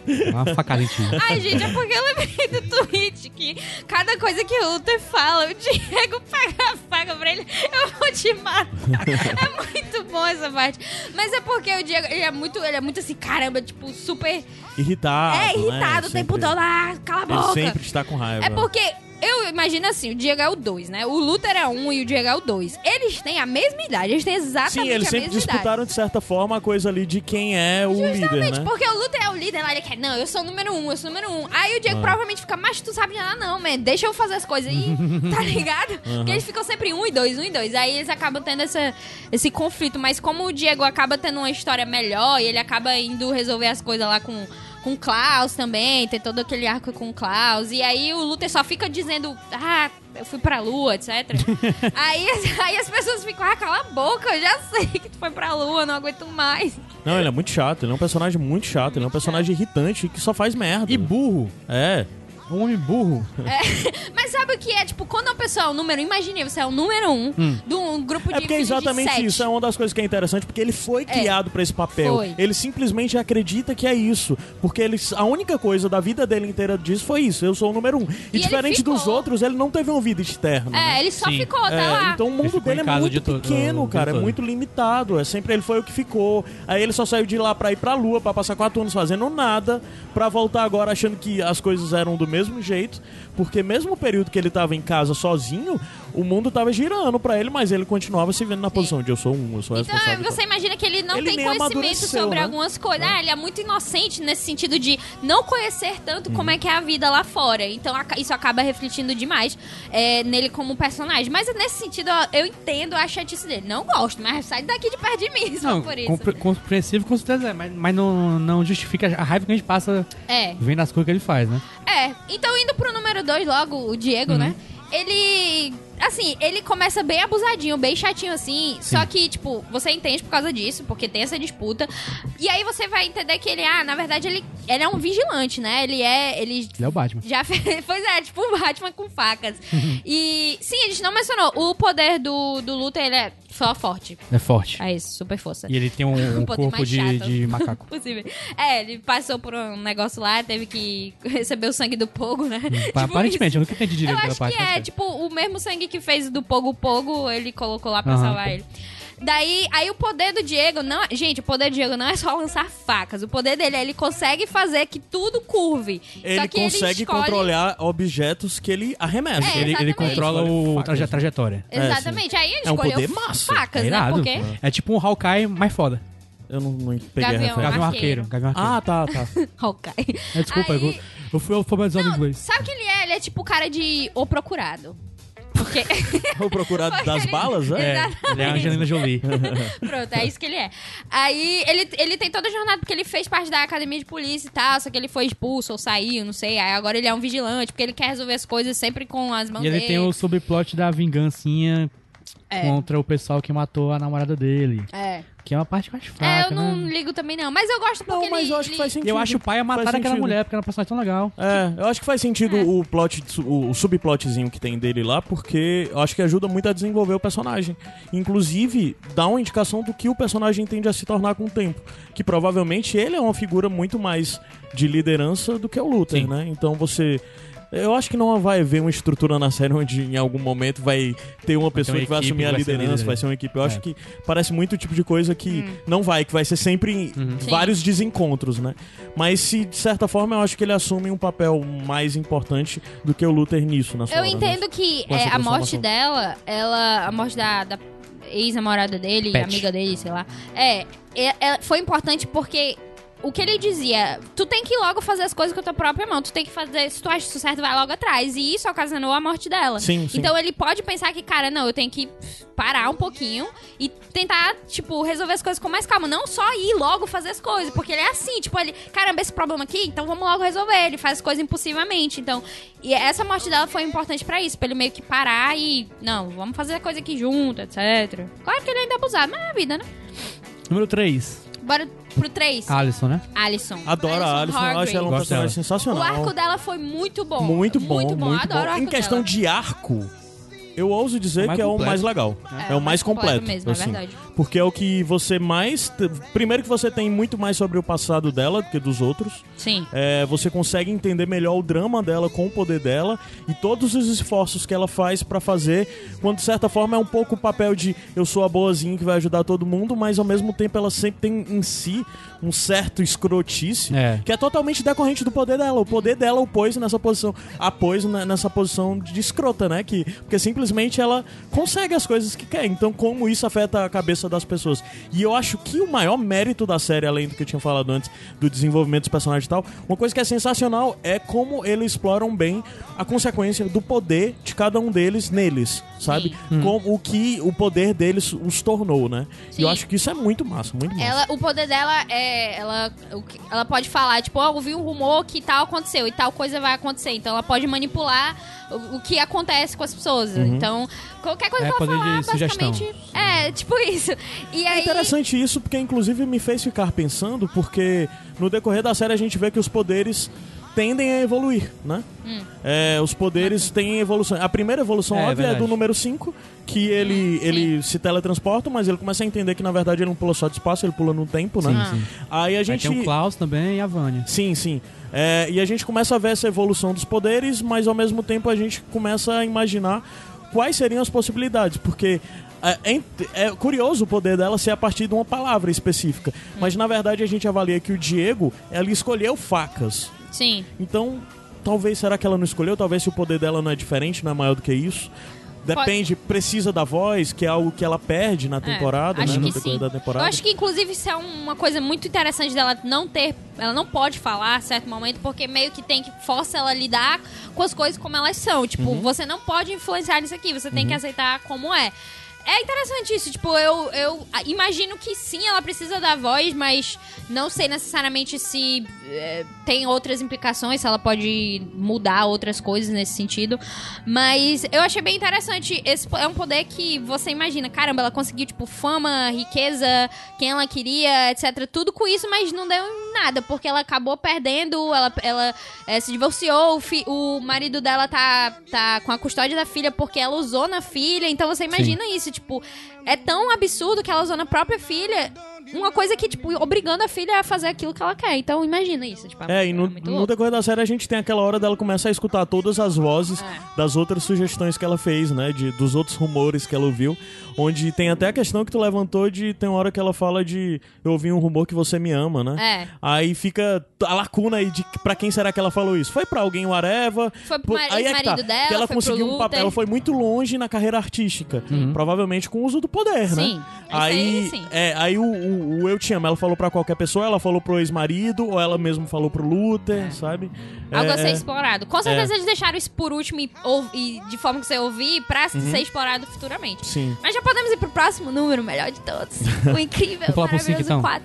S1: Uma ti.
S2: Ai, gente, é porque eu lembrei do tweet que cada coisa que o Luther fala, o Diego paga, paga pra ele, eu vou te matar. é muito bom essa parte. Mas é porque o Diego, ele é muito, ele é muito assim, caramba, tipo, super...
S3: Irritado.
S2: é,
S3: né?
S2: irritado o tempo
S3: Sempre-
S2: todo, ah, cala a
S3: Ele
S2: boca.
S3: sempre está com raiva.
S2: É porque... Eu imagino assim, o Diego é o 2, né? O Luther é um e o Diego é o 2. Eles têm a mesma idade, eles têm exatamente
S3: Sim, eles
S2: a
S3: sempre
S2: mesma idade.
S3: disputaram, de certa forma, a coisa ali de quem é o líder,
S2: Justamente,
S3: né?
S2: porque o Luther é o líder lá, ele quer, não, eu sou o número um, eu sou o número um. Aí o Diego
S3: Ah.
S2: provavelmente fica, mas tu sabe de nada não, man, deixa eu fazer as coisas aí, tá ligado? Porque eles ficam sempre um e dois, um e dois. Aí eles acabam tendo essa, esse conflito, mas como o Diego acaba tendo uma história melhor e ele acaba indo resolver as coisas lá com... Com o Klaus também, tem todo aquele arco com o Klaus. E aí o Luther só fica dizendo, ah, eu fui pra lua, etc. aí, aí as pessoas ficam, ah, cala a boca, eu já sei que tu foi pra lua, não aguento mais.
S3: Não, ele é muito chato. Ele é um personagem muito chato. Ele é um personagem irritante que só faz merda.
S1: E burro.
S3: É.
S1: Um homem burro.
S2: Mas sabe o que é? Tipo, quando a pessoa é o número, imagine, você é o número um de um grupo de
S3: É porque é exatamente isso. É uma das coisas que é interessante, porque ele foi criado pra esse papel.
S2: Foi.
S3: Ele simplesmente acredita que é isso. Porque ele, a única coisa da vida dele inteira disso foi isso. Eu sou o número um. E,
S2: E
S3: diferente dos outros, ele não teve uma vida externa.
S2: É,
S3: né?
S2: ele só
S1: Sim.
S2: ficou, tá
S3: É,
S2: lá.
S3: então o mundo dele é muito
S1: de
S3: pequeno, cara. É muito limitado. É sempre ele foi o que ficou. Aí ele só saiu de lá pra ir pra lua, pra passar quatro anos fazendo nada, pra voltar agora achando que as coisas eram do mesmo jeito, porque mesmo o período que ele tava em casa sozinho, o mundo tava girando pra ele, mas ele continuava se vendo na posição de eu sou um, eu sou
S2: Então
S3: responsável.
S2: você imagina que ele não
S3: Ele
S2: tem conhecimento sobre
S3: né?
S2: algumas coisas. Ah, ele é muito inocente nesse sentido de não conhecer tanto como é
S3: Uhum.
S2: que é a vida lá fora. Então isso acaba refletindo demais é, nele como personagem. Mas nesse sentido, eu entendo a chatice dele. Não gosto, mas sai daqui de perto de mim, só
S1: Não,
S2: por isso.
S1: compre- compreensível com certeza é, mas, mas não, não justifica a raiva que a gente passa
S2: É.
S1: vendo as coisas que ele faz, né?
S2: É, então indo pro número 2 logo, o Diego, né? Ele. Assim, ele começa bem abusadinho, bem chatinho assim. Só que, tipo, você entende por causa disso, porque tem essa disputa. E aí você vai entender que ele, ah, na verdade, ele, ele é um vigilante, né? Ele é. Ele
S1: Ele é o Batman.
S2: já fez. Pois é, tipo o Batman com facas. e sim, a gente não mencionou. O poder do, do Luta, ele é só forte.
S1: É forte.
S2: É isso, super força.
S1: E ele tem um, um corpo de, de macaco.
S2: Possível. É, ele passou por um negócio lá, teve que receber o sangue do Pogo, né?
S1: Pa-
S2: Tipo
S1: Aparentemente, eu nunca entendi
S2: isso.
S1: direito
S2: Eu acho
S1: parte.
S2: que é,
S1: foi.
S2: tipo, o mesmo sangue que fez do Pogo Pogo, ele colocou lá pra
S1: Aham.
S2: salvar ele. Daí, aí o poder do Diego não. Gente, o poder do Diego não é só lançar facas. O poder dele é ele consegue fazer que tudo curve.
S3: Ele
S2: só que
S3: consegue
S2: ele escolhe...
S3: controlar objetos que ele arremessa.
S2: É,
S1: ele, ele controla
S3: Ele
S1: o traje- trajetória.
S2: Exatamente. Aí ele
S3: É um
S2: escolheu
S3: poder massa.
S2: facas,
S1: É
S2: né? Porque.
S1: É tipo um Hawkeye mais foda.
S3: Eu não, não peguei a
S2: Gavião.
S3: referência.
S1: Gavião
S2: arqueiro.
S1: Gavião Arqueiro.
S3: Ah, tá, tá.
S2: Hawkeye.
S1: É, desculpa,
S2: Aí-
S1: eu, eu fui alfabetizado em
S2: Não,
S1: inglês.
S2: sabe o que ele é? Ele é tipo o cara de O Procurado. Porque.
S3: o procurado das balas, é?
S1: É, ele é a Angelina Jolie.
S2: Pronto, é isso que ele é. Aí ele, ele tem toda a jornada, porque ele fez parte da academia de polícia e tal, só que ele foi expulso ou saiu, não sei. Aí agora ele é um vigilante, porque ele quer resolver as coisas sempre com as mãos
S1: e ele
S2: dele.
S1: tem o subplot da vingancinha
S2: É.
S1: contra o pessoal que matou a namorada dele.
S2: É.
S1: Que é uma parte mais
S2: É,
S1: fraca,
S2: eu não
S1: né?
S2: ligo também não. Mas eu gosto porque
S3: Não, mas
S2: ele...
S3: eu acho que faz sentido.
S1: Eu acho o pai a matar aquela mulher, porque ela é uma personagem tão legal.
S3: É, eu acho que faz sentido o plot, o, o subplotzinho que tem dele lá, porque eu acho que ajuda muito a desenvolver o personagem. Inclusive, dá uma indicação do que o personagem tende a se tornar com o tempo. Que provavelmente ele é uma figura muito mais de liderança do que o Luther,
S1: Sim.
S3: né? Então você. Eu acho que não vai haver uma estrutura na série onde em algum momento vai ter uma pessoa
S1: uma
S3: que vai assumir
S1: que
S3: a
S1: vai ser
S3: liderança,
S1: líder.
S3: vai ser uma equipe. Eu acho
S1: É.
S3: que parece muito o tipo de coisa que não vai, que vai ser sempre
S1: Uhum.
S2: Sim.
S3: vários desencontros, né? Mas se de certa forma eu acho que ele assume um papel mais importante do que o Luther nisso na sua
S2: Eu
S3: obra,
S2: entendo que
S3: Com essa
S2: é, a morte dela, ela, a morte da, da ex-namorada dele,
S1: Pet.
S2: amiga dele, sei lá, é, é- é- foi importante porque o que ele dizia, tu tem que logo fazer as coisas com a tua própria mão, tu tem que fazer, se tu acha isso certo, vai logo atrás. E isso ocasionou a morte dela.
S3: Sim, sim.
S2: Então ele pode pensar que, cara, não, eu tenho que parar um pouquinho e tentar, tipo, resolver as coisas com mais calma. Não só ir logo fazer as coisas, porque ele é assim, tipo, ele, caramba, esse problema aqui, então vamos logo resolver. Ele faz as coisas impulsivamente. Então, e essa morte dela foi importante pra isso, pra ele meio que parar e, não, vamos fazer a coisa aqui junto, etc. Claro que ele ainda é abusado, mas é a vida, né?
S1: Número 3.
S2: Bora pro 3.
S1: Alisson, né?
S2: Alison.
S3: Adoro a Alison, eu acho ela um
S1: Gosto
S3: personagem
S1: dela.
S3: sensacional.
S2: O arco dela foi muito bom.
S3: Muito bom, muito bom.
S2: Adoro o arco
S3: Em questão
S2: dela.
S3: de arco, eu ouso dizer
S1: É o mais
S3: que é o mais legal. É, o mais completo.
S2: mesmo,
S3: assim.
S2: é verdade.
S3: Porque é o que você mais. Primeiro que você tem muito mais sobre o passado dela do que dos outros.
S2: Sim.
S3: É, você consegue entender melhor o drama dela com o poder dela e todos os esforços que ela faz pra fazer, quando de certa forma é um pouco o papel de eu sou a boazinha que vai ajudar todo mundo, mas ao mesmo tempo ela sempre tem em si um certo escrotice
S1: É.
S3: que é totalmente decorrente do poder dela. O poder dela o pôs nessa posição, a pôs nessa posição de escrota, né? Que, porque simplesmente ela consegue as coisas que quer. Então, como isso afeta a cabeça das pessoas? E eu acho que o maior mérito da série, além do que eu tinha falado antes, do desenvolvimento dos personagens e tal, uma coisa que é sensacional é como eles exploram bem a consequência do poder de cada um deles neles, sabe? Como o que o poder deles os tornou, né? E eu acho que isso é muito massa, muito massa.
S2: Ela, o poder dela é. Ela, ela pode falar, tipo, ó, ouvi um rumor que tal aconteceu e tal coisa vai acontecer. Então ela pode manipular o, o que acontece com as pessoas. Então, qualquer coisa
S1: É,
S2: que ela falar,
S1: sugestão.
S2: basicamente. É, tipo isso. E
S3: É
S2: aí.
S3: interessante isso, porque inclusive me fez ficar pensando, porque no decorrer da série a gente vê que os poderes tendem a evoluir, né?
S2: Hum.
S3: É, os poderes têm evolução. A primeira evolução
S1: É,
S3: óbvia é
S1: verdade.
S3: do número 5, que ele, ele se teletransporta, mas ele começa a entender que na verdade ele não pula só de espaço, ele pula no tempo, né?
S1: Sim, sim.
S3: Aí a
S1: Aí
S3: gente.
S1: tem o Klaus também e a Vânia.
S3: Sim, sim. É, e a gente começa a ver essa evolução dos poderes, mas ao mesmo tempo a gente começa a imaginar quais seriam as possibilidades, porque é, é é curioso o poder dela ser a partir de uma palavra específica, mas na verdade a gente avalia que o Diego, ela escolheu facas.
S2: Sim.
S3: Então, talvez, será que ela não escolheu? Talvez se o poder dela não é diferente, não é maior do que isso. Depende, precisa da voz, que é algo que ela perde na temporada,
S2: É, acho
S3: né? No
S2: que
S3: decorrer
S2: sim.
S3: da temporada.
S2: Eu acho que, inclusive, isso é uma coisa muito interessante dela não ter. Ela não pode falar a certo momento, porque meio que tem que força ela a lidar com as coisas como elas são. Tipo,
S3: Uhum.
S2: você não pode influenciar nisso aqui, você tem que aceitar como é. É interessante isso, tipo, eu, eu imagino que sim, ela precisa da voz, mas não sei necessariamente se eh, tem outras implicações, se ela pode mudar outras coisas nesse sentido. Mas eu achei bem interessante. Esse é um poder que você imagina, caramba, ela conseguiu, tipo, fama, riqueza, quem ela queria, etc. Tudo com isso, mas não deu em nada, porque ela acabou perdendo, ela, ela eh, se divorciou, o, fi- o marido dela tá, tá com a custódia da filha porque ela usou na filha. Então você imagina isso, tipo, é tão absurdo que ela usou na própria filha. Uma coisa que, tipo, obrigando a filha a fazer aquilo que ela quer. Então imagina isso, tipo,
S3: É, e no,
S2: muito
S3: no decorrer da série a gente tem aquela hora dela começar a escutar todas as vozes
S2: É.
S3: das outras sugestões que ela fez, né? De, dos outros rumores que ela ouviu. Onde tem até a questão que tu levantou de. Tem uma hora que ela fala de. Eu ouvi um rumor que você me ama, né?
S2: É.
S3: Aí fica a lacuna aí de pra quem será que ela falou isso? Foi pra alguém, whatever.
S2: Foi pro
S3: aí é que tá,
S2: dela,
S3: que ela
S2: foi pro
S3: conseguiu um papel. Ela foi muito longe na carreira artística. Provavelmente com o uso do poder,
S2: Sim,
S3: né?
S2: isso aí, sim.
S3: É, aí o, o- o Eu Te Amo, ela falou pra qualquer pessoa, ela falou pro ex-marido, ou ela mesmo falou pro Luther, sabe?
S2: Algo
S3: é,
S2: a ser
S3: é,
S2: explorado. Com certeza eles deixaram isso por último e, ou- e de forma que você ouvir pra ser explorado futuramente.
S3: Sim.
S2: Mas já podemos ir pro próximo número, o melhor de todos. O incrível, maravilhoso
S1: então.
S2: 4.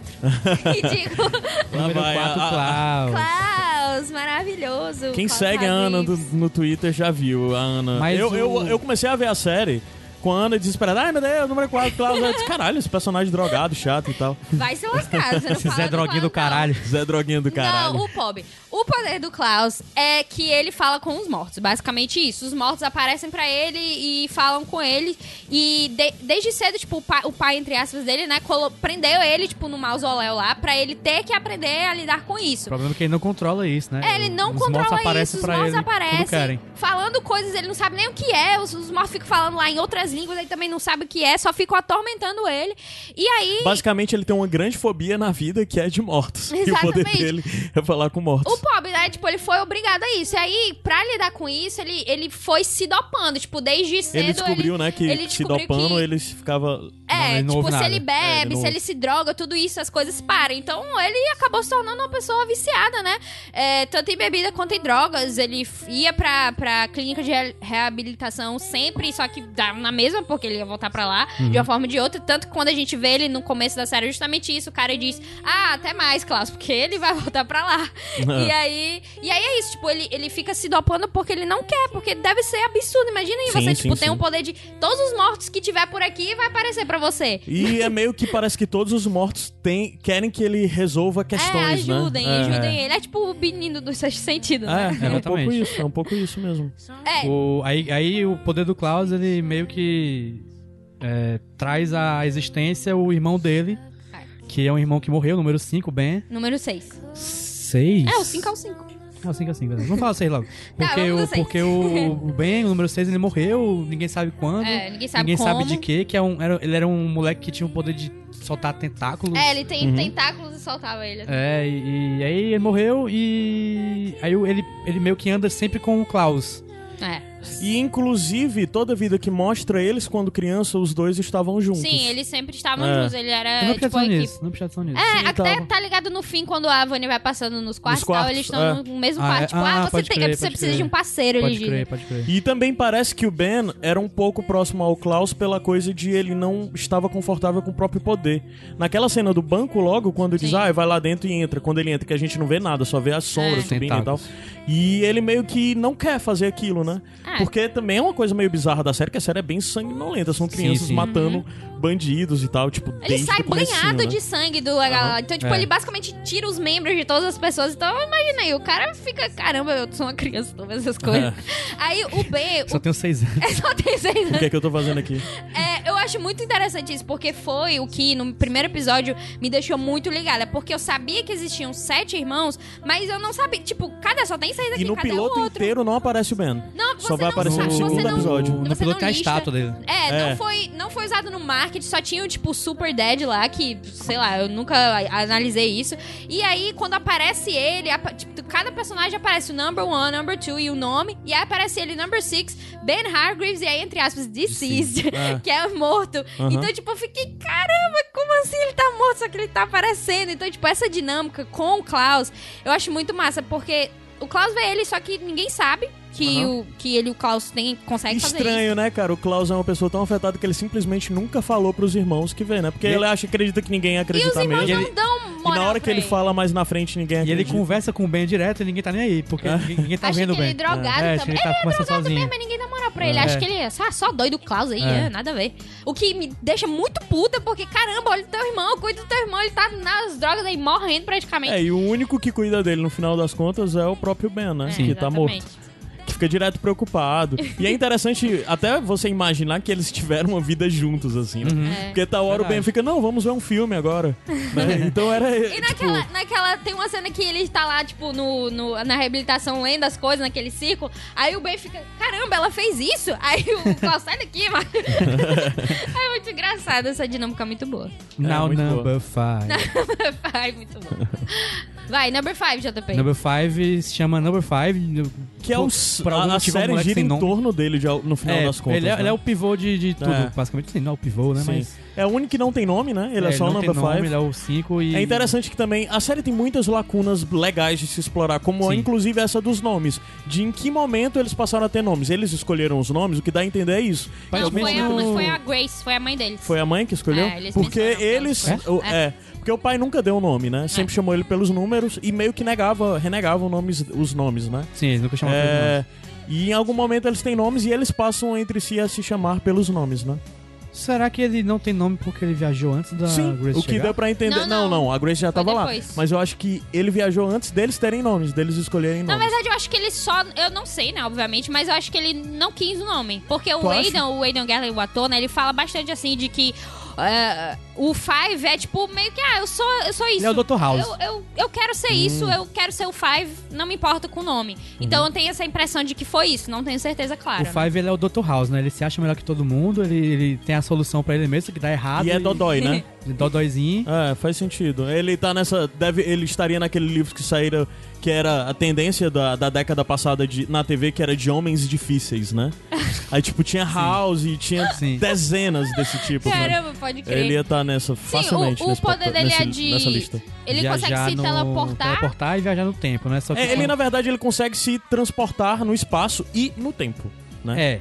S2: Ridículo.
S1: Número
S3: vai,
S1: 4,
S3: a- a-
S1: Klaus.
S2: Klaus, maravilhoso.
S3: Quem
S2: Klaus
S3: segue a Ana do- no Twitter já viu a Ana.
S1: Mas
S3: eu,
S1: o-
S3: eu, eu comecei a ver a série com a Ana desesperada. Ai, meu Deus, número 4, Klaus. Eu disse, caralho, esse personagem drogado, chato e tal.
S2: Vai se lascar, você não
S1: Esse
S2: fala
S1: Zé Droguinho do caralho.
S3: Zé Droguinho do caralho.
S2: Não, o pobre. O poder do Klaus é que ele fala com os mortos. Basicamente isso. Os mortos aparecem pra ele e falam com ele. E de- desde cedo, tipo, o pai, o pai, entre aspas, dele, né, colo- prendeu ele, tipo, no mausoléu lá, pra ele ter que aprender a lidar com isso.
S1: O problema é que ele não controla isso, né?
S2: É, ele não
S1: os
S2: controla
S1: mortos
S2: isso, os mortos aparecem falando coisas, ele não sabe nem o que é, os, os mortos ficam falando lá em outras línguas, ele também não sabe o que é, só ficam atormentando ele. E aí,
S3: Basicamente, ele tem uma grande fobia na vida que é de mortos. E o poder
S2: Exatamente.
S3: dele é falar com mortos.
S2: o pobre, né, tipo, ele foi obrigado a isso. E aí, pra lidar com isso, ele, ele foi se dopando, tipo, desde cedo
S3: ele descobriu, né, que
S2: ele
S3: se dopando,
S2: que-
S3: ele ficava.
S2: É,
S1: ele não
S2: tipo, se
S1: nada.
S2: ele
S3: É,
S2: bebe,
S3: ele não
S2: se ele se droga, tudo isso, as coisas param. Então, ele acabou se tornando uma pessoa viciada, né? É, tanto em bebida quanto em drogas. Ele ia pra, pra clínica de re- reabilitação sempre, só que na mesma, porque ele ia voltar pra lá,
S3: Uhum.
S2: de uma forma ou de outra. Tanto que quando a gente vê ele no começo da série, é justamente isso. O cara diz, ah, até mais, Klaus, porque ele vai voltar pra lá. e aí e aí é isso, tipo, ele, ele fica se dopando porque ele não quer, porque deve ser absurdo. Imagina aí,
S3: Sim,
S2: você,
S3: sim,
S2: tipo, tem
S3: sim.
S2: o poder de todos os mortos que tiver por aqui vai aparecer pra você.
S3: E é meio que parece que todos os mortos têm, querem que ele resolva questões,
S2: é, ajudem,
S3: né? É.
S2: ajudem ele. É tipo o menino do sexto sentido,
S3: É,
S2: né?
S3: é um pouco
S1: Exatamente.
S3: isso, é um pouco isso mesmo.
S2: É,
S1: O, aí, aí o poder do Klaus, ele meio que é, traz à existência o irmão dele, que é um irmão que morreu, número 5, Ben.
S2: número 6.
S1: 6?
S2: É, o 5 ao 5.
S1: Ah, 5 é 5, beleza. Vamos falar 6 logo.
S2: Tá,
S1: Porque,
S2: vamos
S1: o, porque o, o Ben, o número 6, ele morreu, ninguém sabe quando.
S2: É, ninguém sabe
S1: ninguém
S2: como.
S1: sabe de quê, que é um, era, ele era um moleque que tinha o poder de soltar tentáculos.
S2: É, ele tem
S3: Uhum.
S2: tentáculos e soltava ele.
S1: É, e, e aí ele morreu e aí o- ele, ele meio que anda sempre com o Klaus.
S2: É.
S3: E inclusive, toda vida que mostra eles quando criança, os dois estavam juntos.
S2: Sim, eles sempre estavam
S3: É.
S2: juntos. Ele era,
S1: não
S2: tipo, equipe.
S1: nisso, não nisso.
S2: É,
S3: Sim,
S2: até
S3: tava.
S2: tá ligado no fim, quando a Vânia vai passando nos quartos e tal,
S3: quartos,
S2: eles estão
S3: é.
S2: no mesmo
S1: Ah,
S2: quarto.
S1: é?
S2: Tipo,
S1: Ah,
S2: ah, você, tem,
S1: crer,
S2: você precisa
S1: crer.
S2: de um parceiro
S1: Pode
S2: ali.
S1: crer, pode crer.
S3: E também parece que o Ben era um pouco próximo ao Klaus pela coisa de ele não estava confortável com o próprio poder. Naquela cena do banco, logo, quando diz, ah, vai lá dentro e entra. Quando ele entra, que a gente não vê nada, só vê as sombras
S2: É.
S3: subindo e tal. E ele meio que não quer fazer aquilo, né?
S2: É.
S3: Porque também é uma coisa meio bizarra da série, que a série é bem sanguinolenta. São crianças
S1: sim.
S3: matando bandidos e tal, tipo,
S2: Ele sai
S3: o
S2: banhado
S3: né?
S2: de sangue do. Então, tipo,
S1: É.
S2: ele basicamente tira os membros de todas as pessoas. Então, imagina aí, o cara fica, caramba, eu sou uma criança, tô vendo essas coisas. Aí o B.
S1: Só
S2: O...
S1: tenho 6 anos.
S2: É, só tem seis
S3: O
S2: anos.
S3: que é que eu tô fazendo aqui?
S2: É, eu acho muito interessante isso, porque foi o que no primeiro episódio me deixou muito ligada. Porque eu sabia que existiam sete irmãos, mas eu não sabia. Tipo, cada só tem seis aqui,
S3: E no
S2: cadê
S3: piloto
S2: o outro?
S3: inteiro não aparece o Ben.
S2: Não, você
S3: Só vai
S2: não
S3: aparecer
S2: sabe,
S3: no segundo episódio.
S1: No
S2: Você
S1: piloto tem a estátua dele.
S2: É,
S3: É.
S2: Não, foi, não foi usado no marketing, só tinha o tipo Super Dead lá, que, sei lá, eu nunca analisei isso. E aí, quando aparece ele, tipo, cada personagem aparece o number one, number two e o nome. E aí aparece ele, number six, Ben Hargreaves, e aí, entre aspas, deceased,
S3: É.
S2: que é morto.
S3: Aham.
S2: Então, tipo, eu fiquei, caramba, como assim ele tá morto, só que ele tá aparecendo? Então, tipo, essa dinâmica com o Klaus, eu acho muito massa, porque o Klaus vê ele, só que ninguém sabe que,
S3: Aham.
S2: o, que ele, o Klaus, tem, consegue fazer isso.
S3: Estranho, né, cara? O Klaus é uma pessoa tão afetada que ele simplesmente nunca falou pros irmãos que vê, né? Porque
S1: E-
S3: ele acha, acredita que ninguém
S2: E os
S3: acredita
S2: irmãos
S3: mesmo.
S2: não
S1: ele-
S3: E na hora que
S2: pra
S3: ele fala mais na frente, ninguém
S1: E ele
S3: acredita.
S1: conversa com o Ben direto e ninguém tá nem aí, porque ninguém, ninguém tá
S2: Acha
S1: vendo o
S2: que ele é
S1: Ben.
S2: drogado
S1: é, acho
S2: também.
S1: ele tá
S2: Ele é drogado
S1: sozinho.
S2: mesmo, mas ninguém dá moral pra ele.
S1: É.
S2: Acha que ele é só, só doido Klaus aí,
S1: É.
S2: é, nada a ver. O que me deixa muito puta, porque caramba, olha o teu irmão, cuida do teu irmão, ele tá nas drogas aí, morrendo praticamente.
S3: É, e o único que cuida dele no final das contas é o próprio Ben, né?
S2: É,
S3: que tá morto. Fica direto preocupado. e é interessante até você imaginar que eles tiveram uma vida juntos, assim, né?
S2: É.
S3: Porque tal hora o Ben fica, não, vamos ver um filme agora. né? Então era.
S2: E
S3: tipo,
S2: naquela, naquela. Tem uma cena que ele tá lá, tipo, no, no- na reabilitação lendo as coisas naquele círculo. Aí o Ben fica, caramba, ela fez isso? Aí o Klaus sai daqui, mano. é muito engraçado, essa dinâmica é muito boa.
S1: Now
S3: muito
S1: number five.
S2: Vai, muito bom. Vai, number 5, JP.
S1: Number five se chama Number Five.
S3: Que é o.
S1: algum
S3: a, a
S1: motivo, é um
S3: série
S1: moleque
S3: gira em
S1: nome.
S3: torno dele de- no final
S1: É,
S3: das contas.
S1: ele, é,
S3: né?
S1: ele é o pivô de, de tudo,
S3: É.
S1: basicamente. Sim, não é o pivô, né?
S3: Sim.
S1: Mas
S3: É o único que não tem nome, né? Ele é, só o
S1: não
S3: Number
S1: tem nome,
S3: 5.
S1: ele é o 5 e...
S3: É interessante que também a série tem muitas lacunas legais de se explorar, como
S1: Sim.
S3: inclusive essa dos nomes. De em que momento eles passaram a ter nomes. Eles escolheram os nomes, o que dá a entender é isso.
S2: Não,
S1: Mas
S2: foi a, foi a Grace, foi a mãe deles.
S3: Foi a mãe que escolheu?
S2: É, eles
S3: porque eles.
S2: escolheu.
S3: o- é. Porque o pai nunca deu o nome, né? Sempre chamou ele pelos números e meio que negava, renegava os nomes, os nomes, né?
S1: Sim, eles nunca nome.
S3: É, e em algum momento eles têm nomes e eles passam entre si a se chamar pelos nomes, né?
S1: Será que ele não tem nome porque ele viajou antes da
S3: Sim,
S1: Grace
S3: o que
S1: chegar?
S3: deu pra entender.
S2: Não,
S3: Não, não,
S2: não.
S3: a Grace já
S2: Foi
S3: tava lá.
S2: depois.
S3: Mas eu acho que ele viajou antes deles terem nomes, deles escolherem
S2: Na
S3: nomes.
S2: verdade, eu acho que ele só. Eu não sei, né, obviamente, mas eu acho que ele não quis o nome. Porque o
S3: Tu acha?
S2: Aidan, o Aidan Gallagher, o ator, né, ele fala bastante assim de que. é, o Five é tipo meio que, ah, eu sou, eu sou isso.
S1: Ele é o Dr. House.
S2: Eu, eu, eu quero ser
S3: Hum.
S2: isso, eu quero ser o Five, não me importa com o nome. Então
S3: Uhum.
S2: eu tenho essa impressão de que foi isso, não tenho certeza clara.
S1: O Five, ele é o Dr. House, né? Ele se acha melhor que todo mundo, ele, ele tem a solução pra ele mesmo, que dá errado.
S3: E é Dodói, né?
S1: Dodóizinho.
S3: É, faz sentido. Ele tá nessa. Deve, ele estaria naquele livro que saíra. Que era a tendência da, da década passada de, na TV, que era de homens difíceis, né? Aí, tipo, tinha House e tinha
S1: Sim.
S3: dezenas desse tipo. né?
S2: Caramba, pode crer.
S3: Ele ia estar nessa
S2: Sim,
S3: facilmente.
S2: o, o
S3: nesse
S2: poder dele é
S3: nesse-
S2: de.
S3: Nessa lista.
S2: Ele
S1: Viajar
S2: consegue se
S1: no-
S2: teleportar.
S1: Teleportar e viajar no tempo, né? Só que
S3: É, ele,
S1: com-
S3: na verdade, ele consegue se transportar no espaço e no tempo, né?
S1: É.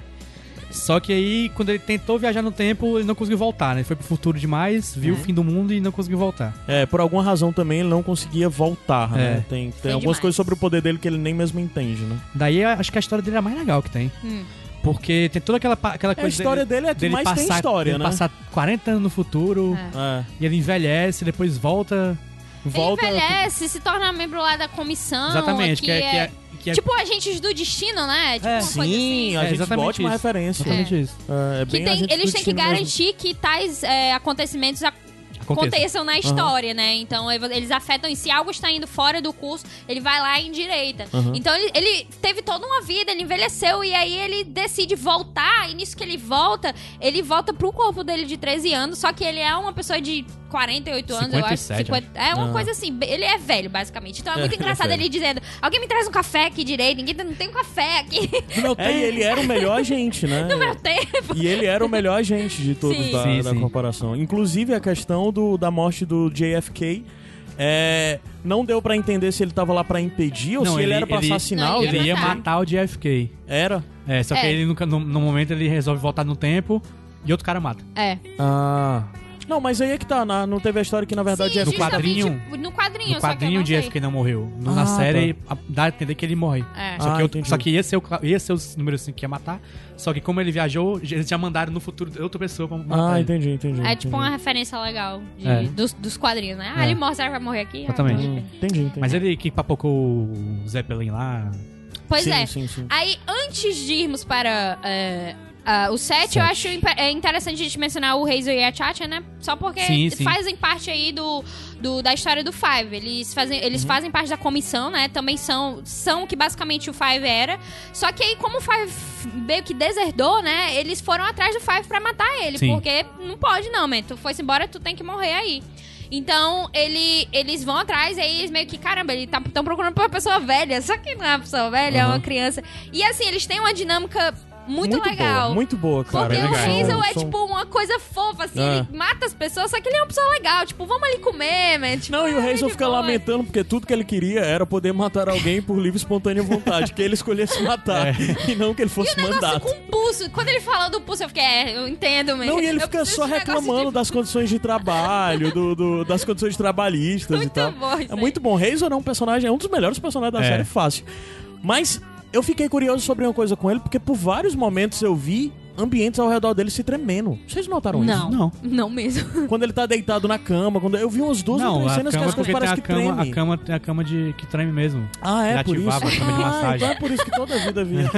S1: Só que aí, quando ele tentou viajar no tempo, ele não conseguiu voltar, né? Ele foi pro futuro demais, viu o fim do mundo e não conseguiu voltar.
S3: É, por alguma razão também ele não conseguia voltar, né?
S1: É.
S3: Tem, tem
S2: Foi
S3: algumas
S2: demais.
S3: coisas sobre o poder dele que ele nem mesmo entende, né?
S1: Daí acho que a história dele é a mais legal que tem.
S2: Hum.
S1: Porque tem toda aquela, aquela
S3: a
S1: coisa.
S3: história dele é a que mais tem história,
S1: dele
S3: né?
S1: passar 40 anos no futuro,
S2: É.
S3: É.
S1: e ele envelhece, depois volta.
S3: Volta.
S2: Ele envelhece, se torna membro lá da comissão.
S1: Exatamente, que, é, que é, que é
S2: Tipo agentes do destino, né? Tipo
S1: É.
S2: uma coisa assim.
S3: Sim, a
S1: É,
S3: gente
S1: exatamente
S3: ótima
S1: isso.
S3: referência.
S1: exatamente isso.
S3: É, é
S2: Que
S3: bem
S2: tem- eles têm que
S3: destino mesmo.
S2: garantir que tais é, acontecimentos ac-
S1: Aconteça.
S2: Aconteçam na história, né? Então eles afetam. E se algo está indo fora do curso, ele vai lá e endireita.
S3: Aham.
S2: Então ele, ele teve toda uma vida, ele envelheceu e aí ele decide voltar. E nisso que ele volta, ele volta pro corpo dele de 13 anos. Só que ele é uma pessoa de 48 anos, eu acho.
S1: 57,
S2: 50, é uma
S3: Ah.
S2: coisa assim. Ele é velho, basicamente. Então é
S3: É,
S2: muito
S3: ele é
S2: engraçado ele dizendo: Alguém me traz um café aqui direito. Ninguém não tem um café aqui
S3: É, e ele era o melhor agente, né?
S2: no meu tempo.
S3: E ele era o melhor agente de todos
S2: Sim.
S3: da,
S1: Sim,
S3: da
S1: sim.
S3: corporação. Inclusive a questão do, da morte do JFK. É, não deu pra entender se ele tava lá pra impedir ou
S1: Não,
S3: se ele,
S1: ele-
S3: era pra
S1: ele-
S3: assassinar
S2: Não,
S3: alguém.
S1: Ele ia
S2: matar.
S1: o JFK.
S3: Era?
S1: É, só que
S2: É.
S1: ele nunca, no, no momento ele resolve voltar no tempo e outro cara mata.
S2: É.
S3: Ah. Não, mas aí é que tá. na- não teve a história que na verdade
S2: Sim,
S3: é
S1: no
S2: justamente
S1: quadrinho-
S2: No quadrinho,
S1: No
S2: só que eu
S1: quadrinho
S2: não
S1: o
S2: sei.
S1: JFK não morreu. No-
S3: Ah,
S1: na
S3: tá.
S1: série a- dá a entender que ele morre.
S2: É.
S1: Só,
S3: Ah,
S1: que, outro-
S3: entendi.
S1: só que ia ser, o, cla- ia ser os números assim, que ia matar. Só que como ele viajou, eles já mandaram no futuro outra pessoa pra matar
S3: Ah, entendi, entendi.
S2: É tipo
S3: entendi.
S2: uma referência legal de-
S1: É.
S2: dos, dos quadrinhos, né? Ah,
S1: É.
S2: ele morre, será que vai morrer aqui? Ah,
S1: Exatamente.
S3: Hum, entendi, entendi.
S1: Mas ele que papocou o Zeppelin lá.
S2: Pois
S3: sim,
S2: é.
S3: Sim, sim.
S2: Aí, antes de irmos para é, ah, o 7, eu acho é interessante a gente mencionar o Razor e a Chacha, né? Só porque
S1: Sim, sim.
S2: fazem parte aí do, do- da história do Five. Eles, fazem,
S1: Uhum.
S2: eles fazem parte da comissão, né? Também são, são o que basicamente o Five era. Só que aí, como o Five meio que deserdou, né? Eles foram atrás do Five pra matar ele.
S1: Sim.
S2: Porque não pode não, man. Tu foi embora, tu tem que morrer aí. Então, ele, eles vão atrás e aí eles meio que, caramba, eles estão procurando por uma pessoa velha. Só que não é uma pessoa velha, é uma
S3: Aham.
S2: criança. E assim, eles têm uma dinâmica muito, legal.
S3: Boa, muito boa, cara.
S2: Porque o. Hazel é, tipo, uma coisa fofa, assim,
S3: É.
S2: ele mata as pessoas, só que ele é uma pessoa legal, tipo, vamos ali comer, man. Tipo,
S3: Não, e o
S2: é,
S3: Hazel fica
S2: boa.
S3: lamentando porque tudo que ele queria era poder matar alguém por livre e espontânea vontade, que ele escolhesse matar e não que ele fosse
S2: E o negócio
S3: mandado.
S2: com o pulso. Quando ele falou do pulso, eu fiquei, é, eu entendo, mas
S3: Não, e ele
S2: eu
S3: fica só reclamando
S2: de-
S3: das condições de trabalho, do, do- das condições trabalhistas
S2: Muito
S3: e tal.
S2: bom
S3: é muito bom. Hazel é um personagem, é um dos melhores personagens da
S1: É.
S3: série, fácil. Mas eu fiquei curioso sobre uma coisa com ele, porque por vários momentos eu vi ambientes ao redor dele se tremendo. Vocês notaram
S2: Não.
S3: isso?
S1: Não.
S2: Não mesmo.
S3: Quando ele tá deitado na cama, quando eu vi umas duas ou
S1: Não,
S3: três
S1: a
S3: cenas que
S1: cama
S3: as coisas parecem
S1: a
S3: que
S1: cama, a
S3: tremem.
S1: cama tem a cama de que treme mesmo.
S3: Ah, é
S1: Ele
S3: por isso?
S1: a cama de
S3: Ah,
S1: massagem.
S3: então é por isso que toda a vida vinha.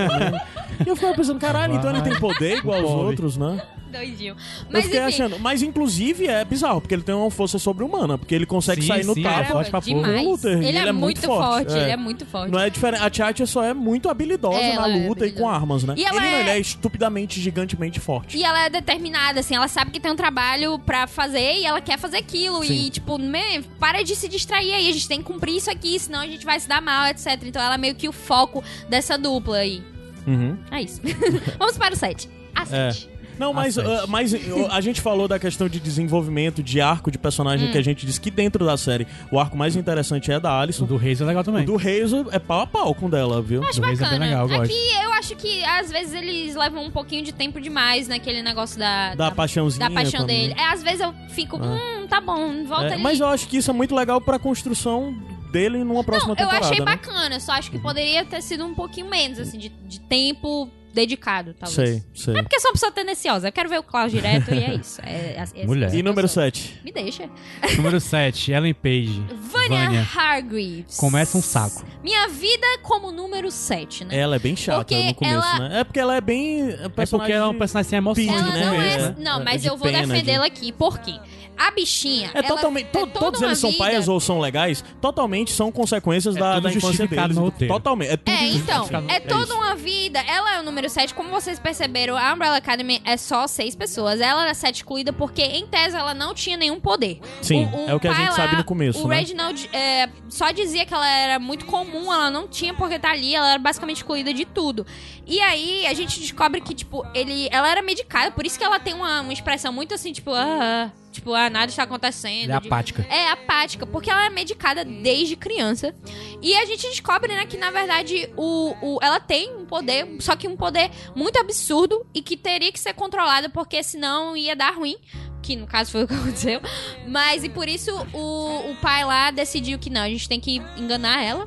S3: E eu ficava pensando, caralho, então ele tem poder igual aos outros, né?
S2: Doidinho.
S3: eu
S2: Mas
S3: fiquei
S2: enfim.
S3: achando. Mas inclusive é bizarro, porque ele tem uma força sobre-humana, porque ele consegue
S1: Sim,
S3: sair no
S1: sim,
S3: tapa.
S1: é
S2: Caramba,
S1: forte pra porra.
S2: demais.
S3: Luther, e
S2: Ele, é, muito forte,
S3: é.
S2: ele é muito forte.
S3: Não é diferente. A Tchatcha só é muito habilidosa
S2: É,
S3: na
S2: ela é
S3: luta e com armas, né?
S2: E ela
S3: ele não,
S2: é-
S3: ele é estupidamente, gigantemente forte.
S2: E ela é determinada, assim, ela sabe que tem um trabalho pra fazer e ela quer fazer aquilo.
S3: Sim.
S2: E, tipo, man, para de se distrair aí, a gente tem que cumprir isso aqui, senão a gente vai se dar mal, etc. Então ela é meio que o foco dessa dupla aí.
S3: Uhum.
S2: É isso. Vamos para o 7. A
S3: É.
S2: 7.
S3: Não, mas, ah, mas uh, a gente falou da questão de desenvolvimento, de arco de
S2: Hum.
S3: personagem, que a gente disse que dentro da série o arco mais interessante é da
S1: O
S3: Alison.
S1: do Reis é legal
S3: O
S1: também.
S3: do Hazel é pau a pau com dela, viu?
S2: Acho
S1: do Reis é bem
S2: bacana.
S1: legal, eu gosto.
S2: Aqui eu acho que às vezes eles levam um pouquinho de tempo demais naquele negócio da.
S3: Da paixãozinha
S2: Da paixão dele. É, às vezes eu fico, hum, tá bom, volta
S3: É,
S2: ali.
S3: mas eu acho que isso é muito legal pra construção dele numa próxima
S2: Não, eu
S3: temporada.
S2: achei
S3: né?
S2: bacana, só acho que poderia ter sido um pouquinho menos, assim, de, de tempo dedicado, talvez.
S3: Sei, sei.
S2: É porque eu sou uma pessoa tendenciosa, eu quero ver o Klaus direto e é isso. É, é, é-
S1: Mulher.
S2: é-
S3: E número
S2: eu sou.
S3: 7?
S2: Me deixa.
S1: Número 7, Ellen Page.
S2: Vânia,
S1: Vânia.
S2: Hargreaves.
S1: Começa um saco.
S2: Minha vida como número 7, né?
S3: Ela é bem chata
S2: Porque
S3: no começo,
S2: ela-
S3: né? É porque ela é bem.
S1: É porque ela é um personagem sem emoção.
S2: Ela
S3: né?
S2: não é.
S3: É,
S2: Não,
S3: é
S2: mas
S3: de
S2: eu vou defendê-la aqui. Por quê? A bichinha.
S3: É
S2: ela
S3: totalmente. to-
S2: é toda
S3: todos
S2: uma
S3: eles são
S2: vida-
S3: pais ou são legais, totalmente são consequências
S1: É
S3: da, da infância deles. Totalmente. É tudo
S2: É, então, é toda uma vida. Ela é o número 7, como vocês perceberam, a Umbrella Academy é só seis pessoas. Ela era 7 excluída porque, em tese, ela não tinha nenhum poder.
S3: Sim, é o que a gente
S2: lá,
S3: sabe no começo,
S2: O
S3: né?
S2: Reginald é, só dizia que ela era muito comum, ela não tinha por que estar ali, ela era basicamente excluída de tudo. E aí, a gente descobre que, tipo, ele, ela era medicada, por isso que ela tem uma, uma expressão muito assim, tipo, ah, ah, tipo, ah, nada está acontecendo.
S1: Ela é apática.
S2: é apática, porque ela é medicada desde criança. E a gente descobre, né, que na verdade o, o, ela tem um poder, só que um poder muito absurdo e que teria que ser controlado, porque senão ia dar ruim. Que no caso foi o que aconteceu. Mas e por isso o, o pai lá decidiu que não, a gente tem que enganar ela.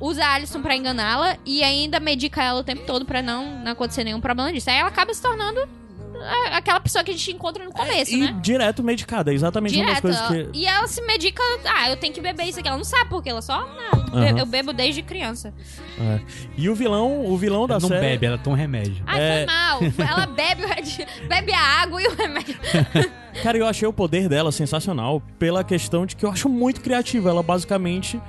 S2: Usa a Alison pra enganá-la e ainda medica ela o tempo todo pra não, não acontecer nenhum problema disso. Aí ela acaba se tornando aquela pessoa que a gente encontra no começo,
S3: E
S2: né?
S3: direto medicada, é exatamente uma das
S2: Direto.
S3: coisas que.
S2: E ela se medica. Ah, eu tenho que beber isso aqui. Ela não sabe porque ela só. Não, eu bebo desde criança.
S3: É. E o vilão, o vilão da
S1: Ela não
S3: série.
S1: bebe, ela toma remédio.
S2: Ai,
S3: É.
S2: foi mal. Ela bebe, o red- bebe a água e o remédio.
S3: Cara, eu achei o poder dela sensacional pela questão de que eu acho muito criativa. Ela basicamente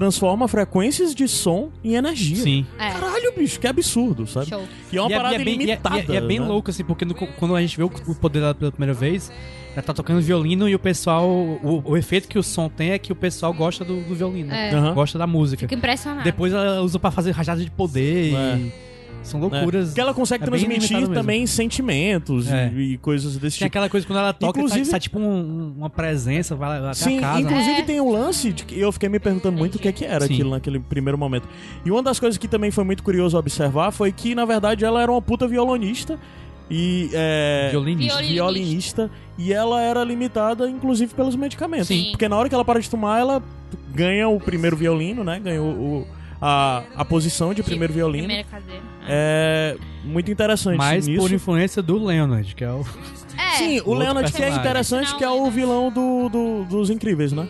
S3: transforma frequências de som em energia.
S1: Sim.
S2: É,
S3: Caralho, bicho, que absurdo, sabe?
S2: show.
S3: E é uma
S1: E
S3: parada
S1: e bem, e é- e é, e é bem
S3: né?
S1: louco, assim, porque no- quando a gente vê o, o poder dela pela primeira vez, ela tá tocando violino e o pessoal. O, o efeito que o som tem é que o pessoal gosta do, do violino.
S2: É.
S3: Aham.
S1: Gosta da música.
S2: Fico impressionada.
S1: Depois ela usa pra fazer rajada de poder
S3: É.
S1: e. São loucuras.
S3: Que ela consegue
S1: É
S3: transmitir
S1: limitado mesmo.
S3: também sentimentos
S1: É.
S3: e, e coisas desse
S1: Tem
S3: tipo.
S1: aquela coisa quando ela toca,
S3: Inclusive-
S1: sai, sai tipo um- um- uma presença, vai lá até
S3: Sim,
S1: a casa.
S3: inclusive
S2: É.
S3: tem um lance de que eu fiquei me perguntando muito o que, é que era
S1: Sim.
S3: aquilo naquele primeiro momento. E uma das coisas que também foi muito curioso observar foi que, na verdade, ela era uma puta violonista e. É,
S1: Violinista.
S2: Violinista.
S3: violinista. E ela era limitada, inclusive, pelos medicamentos.
S2: Sim.
S3: Porque na hora que ela para de tomar, ela ganha o primeiro violino, né? Ganha o, o- a, a posição de primeiro violino.
S2: Primeira cadeira.
S3: É muito interessante
S1: Mas
S3: nisso.
S1: por influência do Leonard, que é o.
S2: É.
S3: Sim, o
S1: Outro
S3: Leonard que é interessante, que é o vilão do, do- dos Incríveis, né?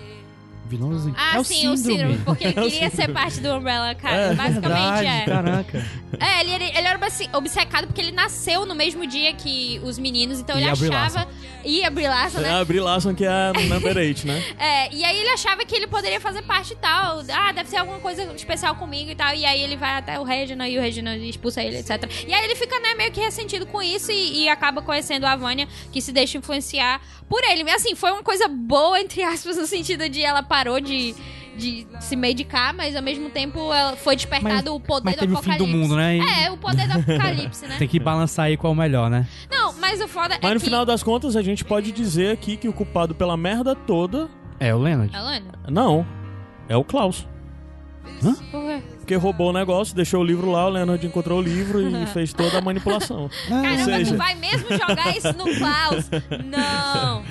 S1: Vilãozinho.
S2: Ah,
S1: é o
S2: sim, o
S1: síndrome.
S2: Síndrome, porque ele queria ser parte do Umbrella Academy.
S3: É,
S2: Basicamente,
S1: Verdade,
S2: é.
S1: caraca.
S2: É, ele, ele, ele era obce- obcecado porque ele nasceu no mesmo dia que os meninos, então
S1: E
S2: ele achava. E a Brie Larson,
S3: É
S2: né?
S3: a Brie Larson que é a number 8, né?
S2: É, e aí ele achava que ele poderia fazer parte e tal. Ah, deve ser alguma coisa especial comigo e tal. E aí ele vai até o Reginald e o Reginald expulsa ele, etc. E aí ele fica, né, meio que ressentido com isso e, e acaba conhecendo a Vânia, que se deixa influenciar por ele. Assim, foi uma coisa boa, entre aspas, no sentido de ela parou de. De se medicar, mas ao mesmo tempo ela foi despertado o poder
S1: Mas
S2: do
S1: teve o fim
S2: apocalipse.
S1: do mundo, né?
S2: É, o poder do apocalipse, né?
S1: Tem que balançar aí qual é o melhor, né?
S2: Não, mas o foda
S3: Mas
S2: é
S3: no
S2: que...
S3: final das contas, a gente pode dizer aqui que o culpado pela merda toda,
S1: É, o Leonard.
S2: Alana,
S3: não, é o Klaus.
S2: por quê?
S3: Porque roubou o negócio, deixou o livro lá, o Leonard encontrou o livro e fez toda a manipulação.
S2: Caramba,
S3: seja-
S2: tu vai mesmo jogar isso no Klaus? Não.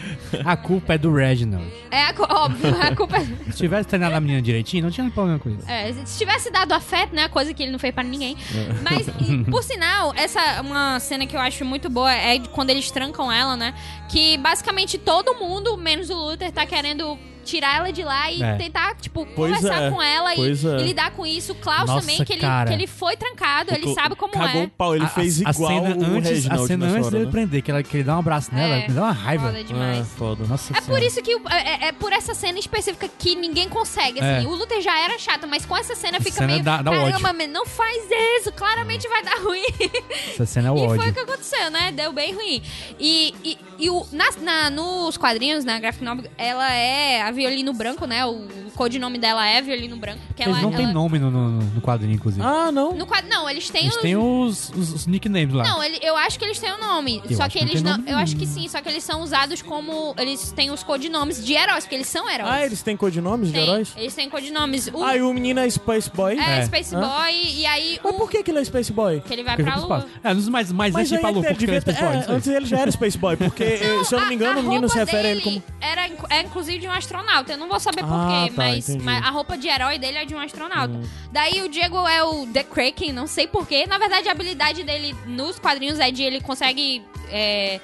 S1: A culpa é do Reginald.
S2: É óbvio, a culpa é...
S1: Se tivesse treinado a menina direitinho, não tinha problema com isso.
S2: É, se tivesse dado afeto, né? Coisa que ele não fez pra ninguém. Mas, e, por sinal, essa é uma cena que eu acho muito boa é quando eles trancam ela, né? Que basicamente todo mundo, menos o Luther, tá querendo tirar ela de lá e
S1: É.
S2: tentar, tipo,
S3: Pois
S2: conversar
S3: é,
S2: com ela e,
S3: é.
S2: e lidar com isso. O Klaus
S1: Nossa,
S2: também, que ele,
S1: cara.
S2: que ele foi trancado, ele sabe como
S3: Cagou
S2: é.
S3: o pau, ele
S1: A-
S3: fez
S1: a,
S3: igual
S1: a cena
S3: o
S1: antes, A cena antes
S3: hora,
S1: dele
S3: né?
S1: prender, que, ela, que ele dá um abraço nela,
S2: É.
S1: me dá uma raiva.
S2: Foda demais.
S3: É, foda.
S1: Nossa
S2: É por isso que é, é por essa cena específica que ninguém consegue, assim.
S1: É.
S2: O Luther já era chato, mas com essa cena fica
S1: cena
S2: meio.
S1: dá- dá
S2: Caramba,
S1: ódio."
S2: man, não faz isso, claramente vai dar ruim.
S1: Essa cena é o
S2: e foi
S1: ódio.
S2: o que aconteceu, né? Deu bem ruim. E, e, e o, na, na- nos quadrinhos, na graphic novel, ela é a Violino Branco, né? O, o codinome dela é Violino Branco. Porque
S1: Eles
S2: ela,
S1: não têm
S2: ela-
S1: nome no, no, no quadrinho, inclusive.
S3: Ah, não.
S2: No quadro, não, eles têm
S1: Eles
S2: os.
S1: têm os, os, os nicknames lá.
S2: Não, ele, eu acho que eles têm o nome.
S1: Eu
S2: só que
S1: não
S2: eles
S1: tem
S2: não.
S1: nome
S2: Eu acho que sim, só que eles são usados como. Eles têm os codinomes de heróis, porque eles são heróis.
S3: Ah, eles têm codinomes de
S2: Tem,
S3: heróis?
S2: Eles têm codinomes. O,
S3: Ah, e o menino é Space Boy?
S2: é,
S1: É.
S2: Space
S3: Hã?
S2: Boy, e aí
S3: Mas
S2: o.
S3: por que, que ele é Space Boy?
S2: Que ele vai
S1: Porque
S2: pra lua.
S1: espaço. É, nos mais, mais
S3: Mas
S1: antes pra Lua, porque ele é Space Boy,
S3: é, antes ele já era Space Boy, porque, se eu não me engano, o menino se refere a ele como...
S2: Era, é inclusive de um astronauta. Eu não vou saber
S3: Ah,
S2: porquê,
S3: tá,
S2: mas.
S3: Hum.
S2: mas a roupa de herói dele é de um astronauta. Daí o Diego é o The Kraken, não sei porquê. Na verdade, a habilidade dele nos quadrinhos é de ele consegue. é,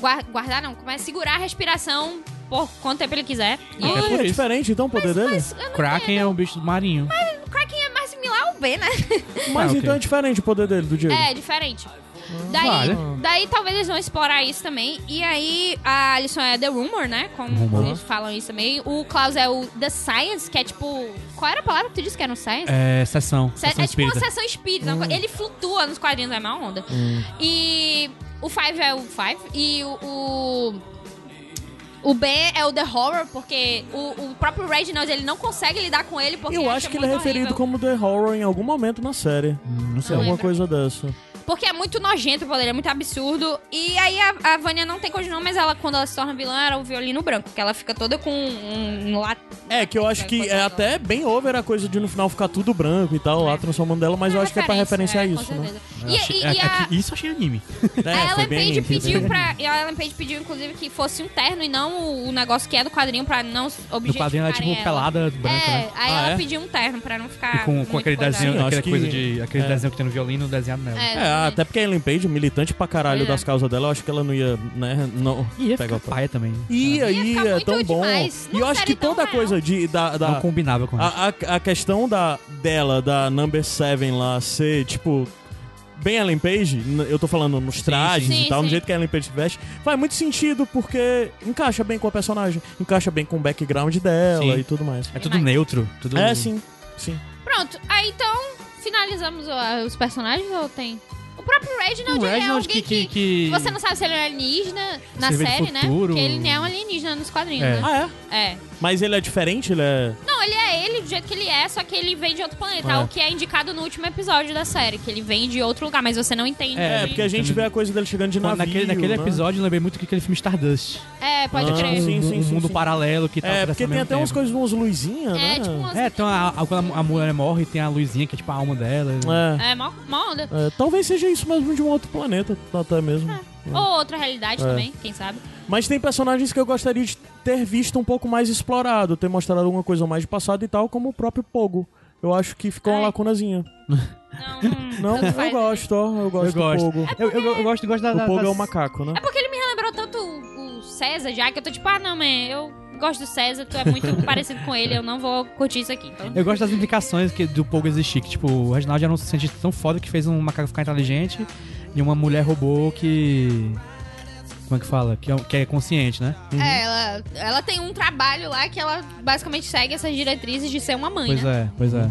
S2: guar- guardar, não, como é? Segurar a respiração por quanto tempo ele quiser. E
S3: Ah,
S1: É
S3: é diferente então o poder dele?
S2: mas eu não
S1: Kraken é um bicho do marinho.
S2: O Kraken é mais similar ao B, né?
S3: Mas
S1: Ah, ok.
S3: então é diferente o poder dele, do Diego.
S2: É, diferente. Daí,
S1: Vale.
S2: daí talvez eles vão explorar isso também. E aí a Alison é The Rumor, né? Como
S1: Rumor.
S2: eles falam isso também. O Klaus é o The Science, que é tipo. Qual era a palavra que tu disse que era um Science?
S1: É, sessão.
S2: Se-
S1: Sessão
S2: é tipo uma
S1: espírita.
S2: sessão espírita. co- Ele flutua nos quadrinhos, é uma onda. E o Five é o Five. E o. o... o B é o The Horror, porque o, o próprio Reginald ele não consegue lidar com ele porque
S3: Eu acho que ele é referido
S2: horrível.
S3: como The Horror em algum momento na série.
S1: Não sei.
S2: Não
S3: Alguma
S2: lembro.
S3: coisa dessa.
S2: Porque é muito nojento o poder, é muito absurdo. E aí a, a Vânia não tem codinome, mas ela, quando ela se torna vilã, era o violino branco. Que ela fica toda com um, um lat...
S3: É, que eu acho que é até bem over a coisa de no final ficar tudo branco e tal, lá transformando dela, mas eu acho que é pra referenciar
S2: é, com
S3: isso, né?
S2: E,
S1: achei-
S2: e-
S1: é-
S2: e a,
S1: é isso achei anime.
S3: É,
S2: a
S3: foi
S2: Ellen
S3: bem-
S2: Page pediu pra. E a Ellen Page pediu, inclusive, que fosse um terno e não o, o negócio que é do quadrinho pra não
S1: No
S2: objetificarem
S1: quadrinho ela é tipo
S2: ela.
S1: pelada, branca,
S2: É,
S1: né?
S2: aí
S3: Ah,
S2: ela
S3: é?
S2: pediu um terno pra não ficar.
S1: E com, com aquele
S2: coisado.
S1: desenho,
S3: Sim,
S1: aquela
S3: que-
S1: coisa de. Aquele
S3: é.
S1: desenho que tem no violino desenhado nela.
S2: É,
S3: É, até porque a Ellen Page, militante pra caralho
S2: é.
S3: das causas dela, eu acho que ela não ia, né, não
S1: ia
S3: pegar
S1: ficar
S3: o
S1: paia também.
S3: Ia,
S2: Ia ficar
S3: ia, é
S2: muito
S3: tão bom.
S2: demais.
S3: E eu acho que toda a coisa de, da, da,
S1: Não combinava com ela.
S3: a, a, a questão da, dela, da Number 7 lá, ser, tipo, bem Ellen Page, n- eu tô falando nos trajes
S2: sim.
S3: e tal,
S2: Sim,
S3: no
S2: sim.
S3: jeito que a Ellen Page veste, faz muito sentido porque encaixa bem com a personagem, encaixa bem com o background dela
S1: Sim.
S3: e tudo mais.
S1: É tudo
S2: Demais.
S1: neutro. Tudo...
S3: É, sim, sim.
S2: Pronto, aí então finalizamos o- os personagens ou tem? O próprio Reginald,
S1: O
S2: é
S1: Reginald
S2: alguém
S1: que-
S2: que,
S1: que- que-
S2: Você não sabe se ele é alienígena na série, né? Porque ele é um alienígena nos quadrinhos,
S1: É.
S2: né?
S3: Ah, é?
S2: É.
S3: Mas ele é diferente, ele é...
S2: Não, ele é ele do jeito que ele é, só que ele vem de outro planeta.
S3: É.
S2: O que é indicado no último episódio da série, que ele vem de outro lugar, mas você não entende.
S3: É, porque a gente vê a coisa dele chegando de navio,
S1: naquele, naquele
S3: né?
S1: episódio eu lembrei muito daquele filme Stardust.
S2: É, pode
S3: Ah,
S2: crer.
S3: sim,
S1: um,
S3: sim,
S1: um
S3: sim,
S1: mundo
S3: sim.
S1: paralelo que tá
S3: É, porque tem até umas
S1: tempo.
S3: coisas, umas luzinhas, né?
S2: É, tipo umas...
S1: É, então a, a- quando a, mulher morre, tem a luzinha que é tipo a alma dela.
S3: É.
S2: É, mó, mó onda.
S3: É, talvez seja isso mesmo de um outro planeta, até mesmo.
S2: Ou outra realidade
S3: É.
S2: também, quem sabe.
S3: Mas tem personagens que eu gostaria de ter visto um pouco mais explorado, ter mostrado alguma coisa mais de passado e tal, como o próprio Pogo. Eu acho que ficou uma
S2: Ai.
S3: lacunazinha.
S2: Não,
S3: Não,
S2: tanto
S3: eu
S2: né?
S3: gosto, ó. Eu gosto
S1: Eu gosto.
S3: do Pogo.
S1: Eu, eu, eu gosto, gosto da.
S3: O
S1: da-
S3: Pogo é
S1: das-
S3: o macaco, né?
S2: É porque ele me relembrou tanto o o César já, que eu tô tipo, ah, não, man, eu gosto do César, tu é muito parecido com ele, eu não vou curtir isso aqui. Então...
S1: Eu gosto das implicações que, do Pogo existir. Que, tipo, o Reginald era um cientista tão foda que fez um macaco ficar inteligente e uma mulher robô que. Como é que fala? Que é, que é consciente, né?
S2: É, ela, ela tem um trabalho lá que ela basicamente segue essas diretrizes de ser uma mãe,
S1: Pois
S2: né?
S1: é, pois é.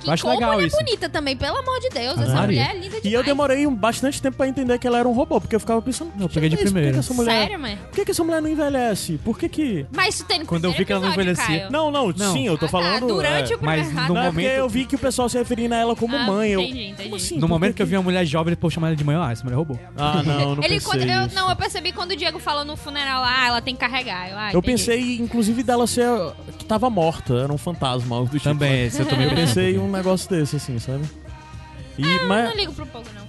S2: Que
S1: Eu acho legal
S2: mulher
S1: isso.
S2: bonita também, pelo amor de Deus, essa
S1: Maria.
S2: mulher é linda demais.
S3: E eu demorei um bastante tempo pra entender que ela era um robô, porque eu ficava pensando,
S1: Eu
S3: "Que
S1: peguei de
S3: é isso? Por que
S1: primeira.
S3: que essa mulher,
S2: Sério, mãe?
S3: Por que, que essa mulher não envelhece? Por que que...
S2: Mas isso tem no
S1: Quando eu vi que ela não envelhecia-.
S3: Não, não,
S1: Não.
S3: sim, eu tô
S2: Ah, tá,
S3: falando...
S2: durante
S3: é.
S2: o
S1: Mas no
S3: Não, é
S1: momento-
S3: porque eu vi que o pessoal se referindo a ela como
S2: Ah,
S3: mãe. Eu...
S2: entendi, entendi.
S3: Como assim?
S1: No momento que eu vi uma mulher jovem, ele pô, chamar ela de mãe, ah, essa mulher é robô.
S3: Ah, não, não
S2: Ele
S3: pensei
S2: quando eu, não, eu percebi quando o Diego falou no funeral lá, ah, ela tem que carregar. Eu, ah,
S3: Eu pensei, inclusive, dela ser que tava morta, era um fantasma, tipo.
S1: Também, esse eu também
S3: Eu pensei um negócio desse, assim, sabe? E,
S2: Eu
S3: mas
S2: não ligo pro pouco, não.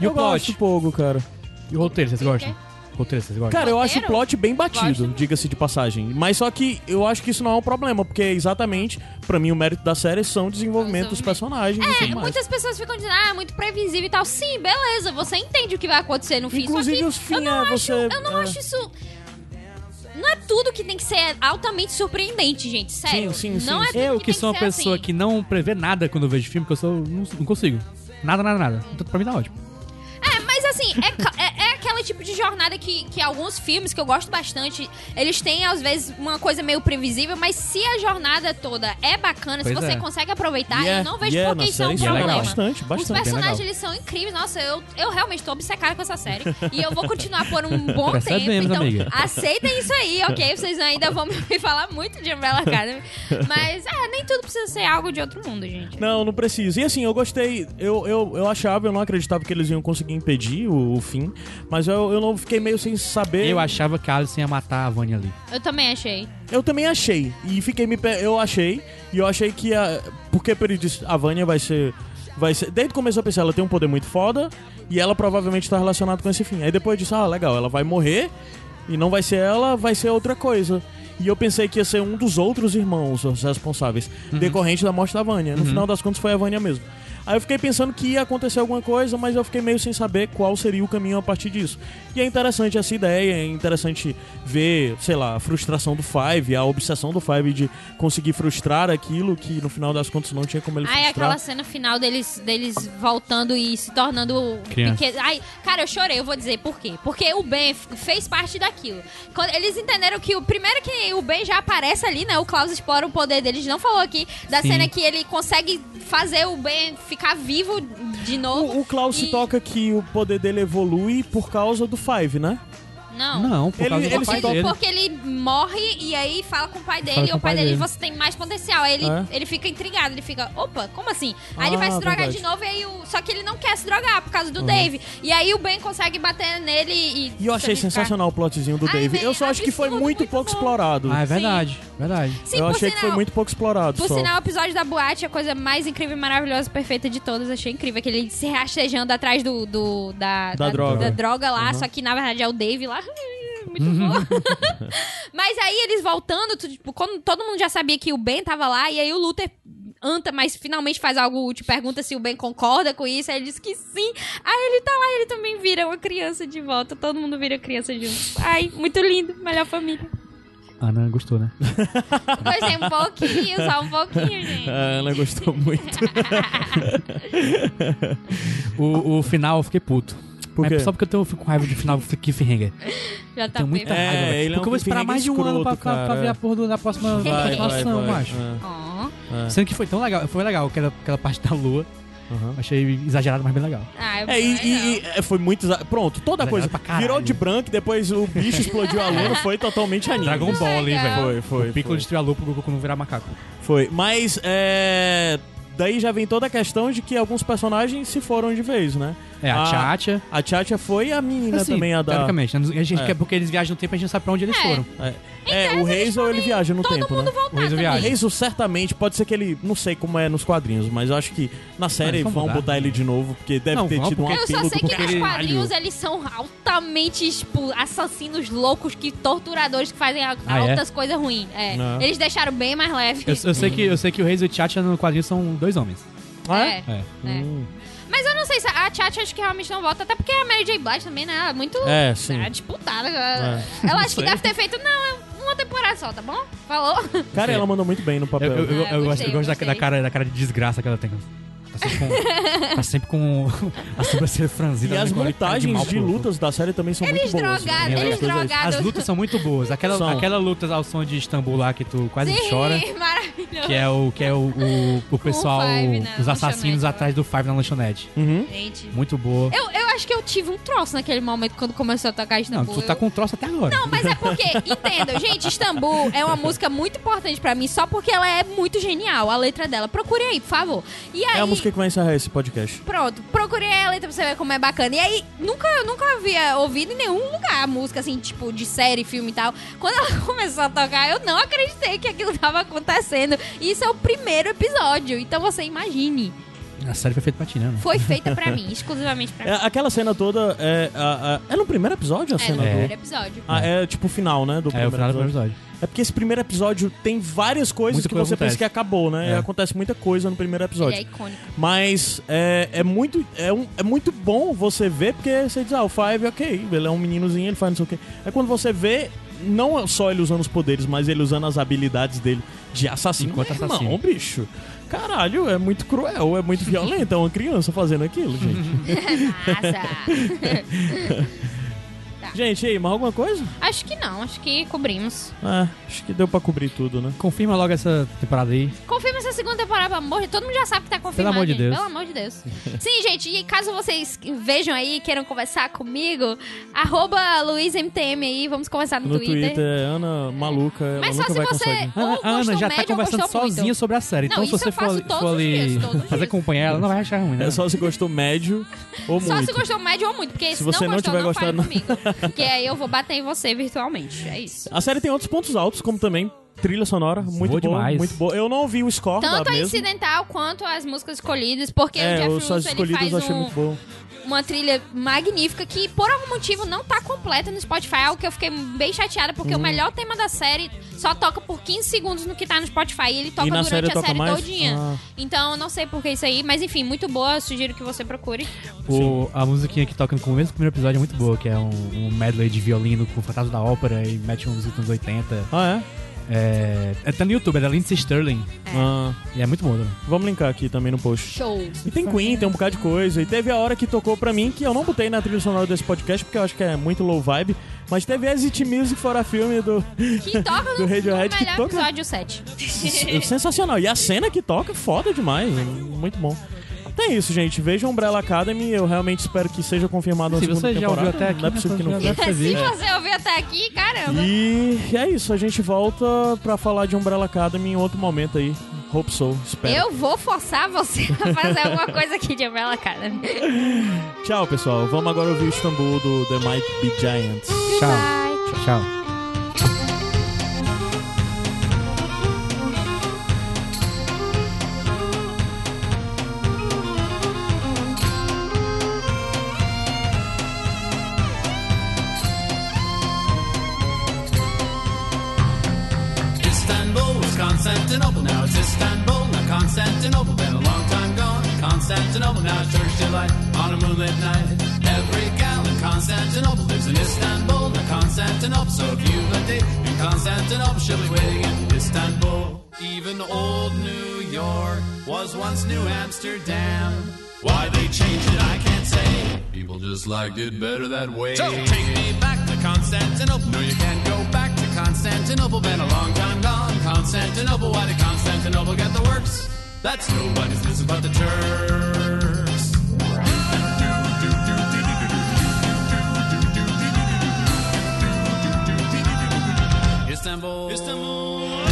S1: E
S3: eu
S1: o
S3: gosto
S1: plot?
S3: pouco, cara.
S1: E o roteiro, vocês gostam? Roteiro, vocês gostam?
S3: Cara, eu acho o plot bem batido,
S2: Gosto.
S3: diga-se de passagem. Mas só que eu acho que isso não é um problema, porque exatamente, pra mim, o mérito da série são o desenvolvimento dos personagens e
S2: É,
S3: tudo mais.
S2: muitas pessoas ficam dizendo, ah, é muito previsível e tal. Sim, beleza, você entende o que vai acontecer no fim.
S3: Inclusive,
S2: só que
S3: os fim
S2: eu não
S3: é
S2: acho,
S3: você-
S2: Eu não
S3: é.
S2: acho isso... Não é tudo que tem que ser altamente surpreendente, gente. Sério.
S3: Sim, sim,
S2: não
S3: sim.
S2: é tudo
S1: Eu,
S2: que,
S1: que sou uma pessoa
S2: assim.
S1: que não prevê nada quando eu vejo filme, que eu sou, não, não consigo. Nada, nada, nada. Então, pra mim tá ótimo.
S2: É, mas assim, é, é aquele tipo de jornada que, que alguns filmes que eu gosto bastante, eles têm, às vezes, uma coisa meio previsível, mas se a jornada toda é bacana, se
S1: Pois
S2: você
S1: é.
S2: consegue aproveitar,
S3: E é-
S2: eu não vejo
S3: e é,
S2: por que
S3: na
S2: isso é um
S3: série
S1: é
S2: problema.
S1: legal.
S3: Bastante,
S2: Os
S3: bastante.
S2: personagens,
S1: legal.
S2: eles são incríveis. Nossa, eu, eu realmente tô obcecada com essa série. e eu vou continuar por um bom tempo. Então,
S1: amiga.
S2: aceitem isso aí, ok? Vocês ainda vão me falar muito de Umbrella Academy. Mas, é, nem tudo precisa ser algo de outro mundo, gente.
S3: Não, não precisa. E assim, eu gostei. Eu, eu, eu achava, eu não acreditava que eles iam conseguir impedir o, o fim. Mas eu, eu não fiquei meio sem saber.
S1: Eu achava que a Alice ia matar a Vânia ali.
S2: Eu também achei.
S3: Eu também achei. E fiquei me. pe- Eu achei. E eu achei que a. Porque ele disse, a Vânia vai ser. Vai ser. Desde o começo eu pensei, ela tem um poder muito foda. E ela provavelmente tá relacionada com esse fim. Aí depois eu disse, ah, legal, ela vai morrer. E não vai ser ela, vai ser outra coisa. E eu pensei que ia ser um dos outros irmãos os responsáveis, decorrente da morte da Vânia. No final das contas foi a Vânia mesmo. Aí eu fiquei pensando que ia acontecer alguma coisa, mas eu fiquei meio sem saber qual seria o caminho a partir disso. E é interessante essa ideia, é interessante ver, sei lá, a frustração do Five, a obsessão do Five de conseguir frustrar aquilo que no final das contas não tinha como ele
S2: Ai,
S3: frustrar.
S2: aquela cena final deles, deles voltando e se tornando pequeno. Ai, cara, eu chorei, eu vou dizer por quê. Porque o Ben fez parte daquilo. Quando eles entenderam que o primeiro que o Ben já aparece ali, né? O Klaus explora o poder dele. A gente não falou aqui da
S1: Sim.
S2: cena que ele consegue fazer o Ben ficar vivo de novo.
S3: O, o Klaus
S2: E-
S3: toca que o poder dele evolui por causa do Five, né?
S2: Não.
S1: Não, por
S3: Ele-
S1: causa
S3: ele
S1: do pai dele.
S2: Porque ele morre e aí fala com o pai dele
S1: Fala
S2: e o pai dele,
S1: dele.
S2: você tem mais potencial. Aí ele,
S3: É?
S2: ele fica intrigado, ele fica, opa, como assim? Aí ele
S3: Ah,
S2: vai se drogar
S3: verdade.
S2: de novo e aí o... Só que ele não quer se drogar por causa do Dave. E aí o Ben consegue bater nele e.
S3: E eu achei sensacional o plotzinho do
S2: Ai,
S3: Dave. Eu só acho que foi muito,
S2: muito
S3: pouco
S2: bom.
S3: explorado.
S1: Ah, é verdade, verdade.
S2: Sim,
S3: eu achei que foi
S2: sinal-
S3: muito pouco explorado.
S2: Por
S3: só.
S2: sinal, o episódio da boate é a coisa mais incrível, maravilhosa, perfeita de todas. Achei incrível. Aquele se rastejando atrás do, do- da,
S3: Da droga.
S2: da droga lá, só que na verdade é o Dave lá. Muito bom. mas aí eles voltando, tipo, quando todo mundo já sabia que o Ben tava lá, e aí o Luther anta, mas finalmente faz algo útil, pergunta se o Ben concorda com isso, aí ele diz que sim. Aí ele tá lá e ele também vira uma criança de volta. Todo mundo vira criança junto. Ai, muito lindo. Melhor família.
S1: Ana gostou, né?
S2: Gostei um pouquinho, só um pouquinho, gente.
S3: A Ana gostou muito.
S1: O, o final eu fiquei puto.
S3: Por quê?
S1: É só porque eu, tenho, eu fico com raiva de final do Cliffhanger.
S2: Já tá
S1: Tenho muita
S3: É,
S1: raiva, velho.
S3: ele é um
S1: Porque eu vou esperar mais de um ano pra,
S3: escroto,
S1: pra- pra ver a porra do- da próxima continuação, macho.
S3: É.
S2: Ó.
S1: Sendo que foi tão legal, foi legal aquela, aquela parte da lua.
S3: Uhum.
S1: Achei exagerado, mas bem legal.
S2: Ah,
S3: É, e, e- e, é, foi muito. Pronto, toda a
S1: Legal
S3: coisa.
S1: pra.
S3: Virou de branco, depois o bicho explodiu a lua, foi totalmente anime.
S1: Dragon Ball ali, velho.
S3: Foi, foi.
S1: O Piccolo destruiu a lua pro Goku não virar macaco.
S3: Foi. Mas, é. Daí já vem toda a questão de que alguns personagens se foram de vez, né?
S1: É, a Tchatcha.
S3: A Tchatcha foi a menina
S1: Assim,
S3: também, a da.
S1: teoricamente, né? a gente
S3: É.
S1: quer porque eles viajam no tempo, a gente não sabe pra onde eles
S2: É.
S1: foram.
S3: É, é o Hazel ele viaja no
S2: todo
S3: tempo,
S2: mundo
S3: né?
S2: voltar
S1: O Reis do
S2: também.
S3: O. Hazel certamente, pode ser que ele. Não sei como é nos quadrinhos, mas eu acho que na série
S1: vão mudar.
S3: botar ele de novo, porque deve
S1: Não,
S3: ter
S1: vão,
S3: tido um
S1: porque-
S2: Eu
S3: apelo
S2: só sei que nos
S1: porque-
S2: quadrinhos eles são altamente, tipo, assassinos loucos, que torturadores que fazem al-
S1: Ah, é?
S2: altas coisas ruins. É. Eles deixaram bem mais leve.
S1: Eu, eu sei que, eu sei que o Reis e o Tchatcha no quadrinho são dois homens.
S3: Ah,
S2: É.
S1: É.
S2: É.
S3: Hum.
S2: Mas eu não sei se a Tchatcha acho que realmente não volta, até porque a Mary J. Blige também, né? Ela é muito
S3: É, sim.
S2: é, disputada. Ela, ela acho que deve ter feito, não, é uma temporada só, tá bom? Falou?
S3: Cara, ela mandou muito bem no
S1: Eu,
S3: papel.
S1: eu, eu,
S2: É,
S1: eu gosto,
S2: gostei,
S1: eu gosto da, da cara, da cara de desgraça que ela tem. Tá sempre com, tá sempre com a sobrancelha franzida.
S3: E as montagens de
S1: pro-
S3: lutas da série também são
S2: Eles
S3: muito boas.
S2: drogados,
S3: né?
S2: eles drogados.
S1: As lutas são muito boas. Aquela,
S3: São.
S1: aquela luta ao som de Istambul lá que tu quase
S2: Sim,
S1: chora.
S2: maravilhoso.
S1: Que é o, que é o, o, o pessoal,
S2: Five na
S1: os assassinos atrás do Five na lanchonete.
S3: Uhum.
S2: Gente.
S1: Muito boa.
S2: Eu, eu acho que eu tive um troço naquele momento quando começou a tocar
S1: Não,
S2: Istambul.
S1: tu tá com troço até agora.
S2: Não, mas é porque, entenda, gente, Istambul é uma música muito importante pra mim, só porque ela é muito genial, a letra dela. Procure aí, por favor. E aí,
S3: É a música que vai encerrar esse podcast.
S2: pronto, procure aí a letra pra você ver como é bacana. E aí, nunca, nunca havia ouvido em nenhum lugar a música, assim, tipo, de série, filme e tal. Quando ela começou a tocar, eu não acreditei que aquilo tava acontecendo. E isso é o primeiro episódio, então você imagine.
S1: A série foi feita pra ti, né?
S2: Foi feita pra mim, exclusivamente pra
S3: É,
S2: mim.
S3: aquela cena toda é, a- a- é no primeiro episódio a
S2: É, no
S3: cena do.
S2: primeiro episódio.
S3: Ah, é tipo o final, né? Do
S1: É, o
S3: primeiro
S1: final do
S3: episódio.
S1: primeiro episódio.
S3: É porque esse primeiro episódio tem várias coisas
S1: Muita
S3: que
S1: coisa
S3: você pensa
S1: acontece.
S3: que acabou, né?
S1: É.
S3: E acontece muita coisa no primeiro
S2: Ele
S3: episódio.
S2: é icônico.
S3: Mas é, é muito é, um- é muito bom você ver, porque você diz, ah, o Five, ok, ele é um meninozinho, ele faz não sei o quê. Aí quando você vê, não só ele usando os poderes, mas ele usando as habilidades dele de assassino.
S1: Enquanto assassino.
S3: Irmão, bicho. Caralho, é muito cruel, é muito violento. É uma criança fazendo aquilo, gente.
S2: Massa.
S3: gente, aí, mais alguma coisa?
S2: acho que não, acho que cobrimos.
S3: Ah, acho que deu pra cobrir tudo, né?
S1: Confirma logo essa temporada aí.
S2: Confirma segunda temporada, pelo amor de Todo mundo já sabe que tá confirmado.
S1: amor de
S2: gente.
S1: Deus.
S2: Pelo amor de Deus. Sim, gente, e caso vocês vejam aí, queiram conversar comigo, arroba LuizMTM aí, vamos conversar no,
S3: No Twitter, é Ana maluca, ela
S2: Mas só
S3: nunca
S2: se
S3: vai
S2: você ou
S1: A, Ana já tá
S2: médio
S1: conversando
S2: gostou muito.
S1: sozinha sobre a série.
S2: Não,
S1: então, se você
S2: eu
S1: for, for ali
S2: dias,
S1: fazer
S2: dias.
S1: companhia, ela não vai achar ruim, né?
S3: É só se gostou médio ou
S2: Só
S3: muito.
S2: se gostou médio ou muito, porque se,
S3: você
S2: não
S3: não
S2: gostou,
S3: tiver
S2: não fale
S3: gostado,
S2: comigo. Porque aí eu vou bater em você virtualmente, é isso.
S3: A série tem outros pontos altos, como também trilha sonora, muito
S1: Boa
S3: boa,
S1: demais.
S3: muito boa. Eu não ouvi o score
S2: Tanto
S3: da
S2: a incidental quanto as músicas escolhidas, porque o
S3: É,
S2: Jeff
S3: os
S2: Russo ele faz
S3: eu achei
S2: um,
S3: muito bom.
S2: uma trilha magnífica que, por algum motivo, não tá completa no Spotify. Algo que eu fiquei bem chateada, porque
S3: Hum.
S2: o melhor tema da série só toca por 15 segundos no que tá no Spotify. E ele toca
S3: E
S2: durante
S3: série
S2: a
S3: toca
S2: série
S3: mais?
S2: todinha.
S3: Ah.
S2: Então, eu não sei por que isso aí. Mas, enfim, muito boa. Sugiro que você procure.
S1: O, a musiquinha que toca no começo do primeiro episódio é muito boa, que é um, um medley de violino com o Fantasma da Ópera e mete uns dos anos 80.
S3: Ah,
S1: É, é, tá no YouTube, é da Lindsay Sterling.
S3: é? Ah,
S1: E é muito boa também.
S3: vamos linkar aqui também no post.
S2: Show.
S3: E tem Queen, tem um bocado de coisa. E teve a hora que tocou pra mim, que eu não botei na trilha sonora desse podcast, porque eu acho que é muito low vibe. Mas teve Exit Music fora filme do.
S2: Que toca no,
S3: Do Radiohead
S2: no
S3: que toca-
S2: episódio 7.
S3: Sensacional. E a cena que toca, foda demais. Muito bom. É isso, gente. Veja Umbrella Academy. Eu realmente espero que seja confirmado na
S1: Se
S3: segunda
S1: você já
S3: temporada.
S1: ouviu até aqui,
S3: não é possível que não
S1: já deve ter
S2: Se
S1: visto.
S2: você ouviu até aqui, caramba.
S3: E é isso, a gente volta pra falar de Umbrella Academy em outro momento aí. Hope so, espero.
S2: Eu vou forçar você a fazer alguma coisa aqui de Umbrella Academy.
S3: Tchau, pessoal. Vamos agora ouvir o Istambul do The Might Be Giants.
S1: Tchau.
S2: Bye.
S1: Tchau.
S4: Constantinople, now it's Turkish delight on a moonlit night. Every gal in Constantinople lives in Istanbul, not Constantinople. So if you've a date in Constantinople, she'll be waiting in Istanbul. Even old New York was once New Amsterdam. Why they changed it, I can't say. People just liked it better that way. So take me back to Constantinople. No, you can't go back to Constantinople. Been a long time gone. Constantinople. Why did Constantinople get the works? That's nobody's business but the Turks. Istanbul. Istanbul.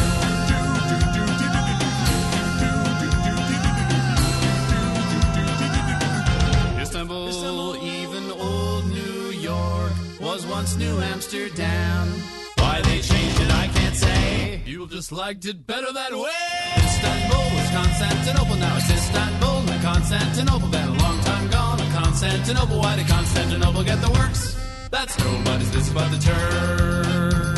S4: Istanbul. Even old New York was once New Amsterdam. Why they changed it, I can't say. People just liked it better that way. Istanbul was Constantinople, now it's Istanbul, not Constantinople. Been a long time gone, Constantinople. Why did Constantinople get the works? That's nobody's business but the Turks.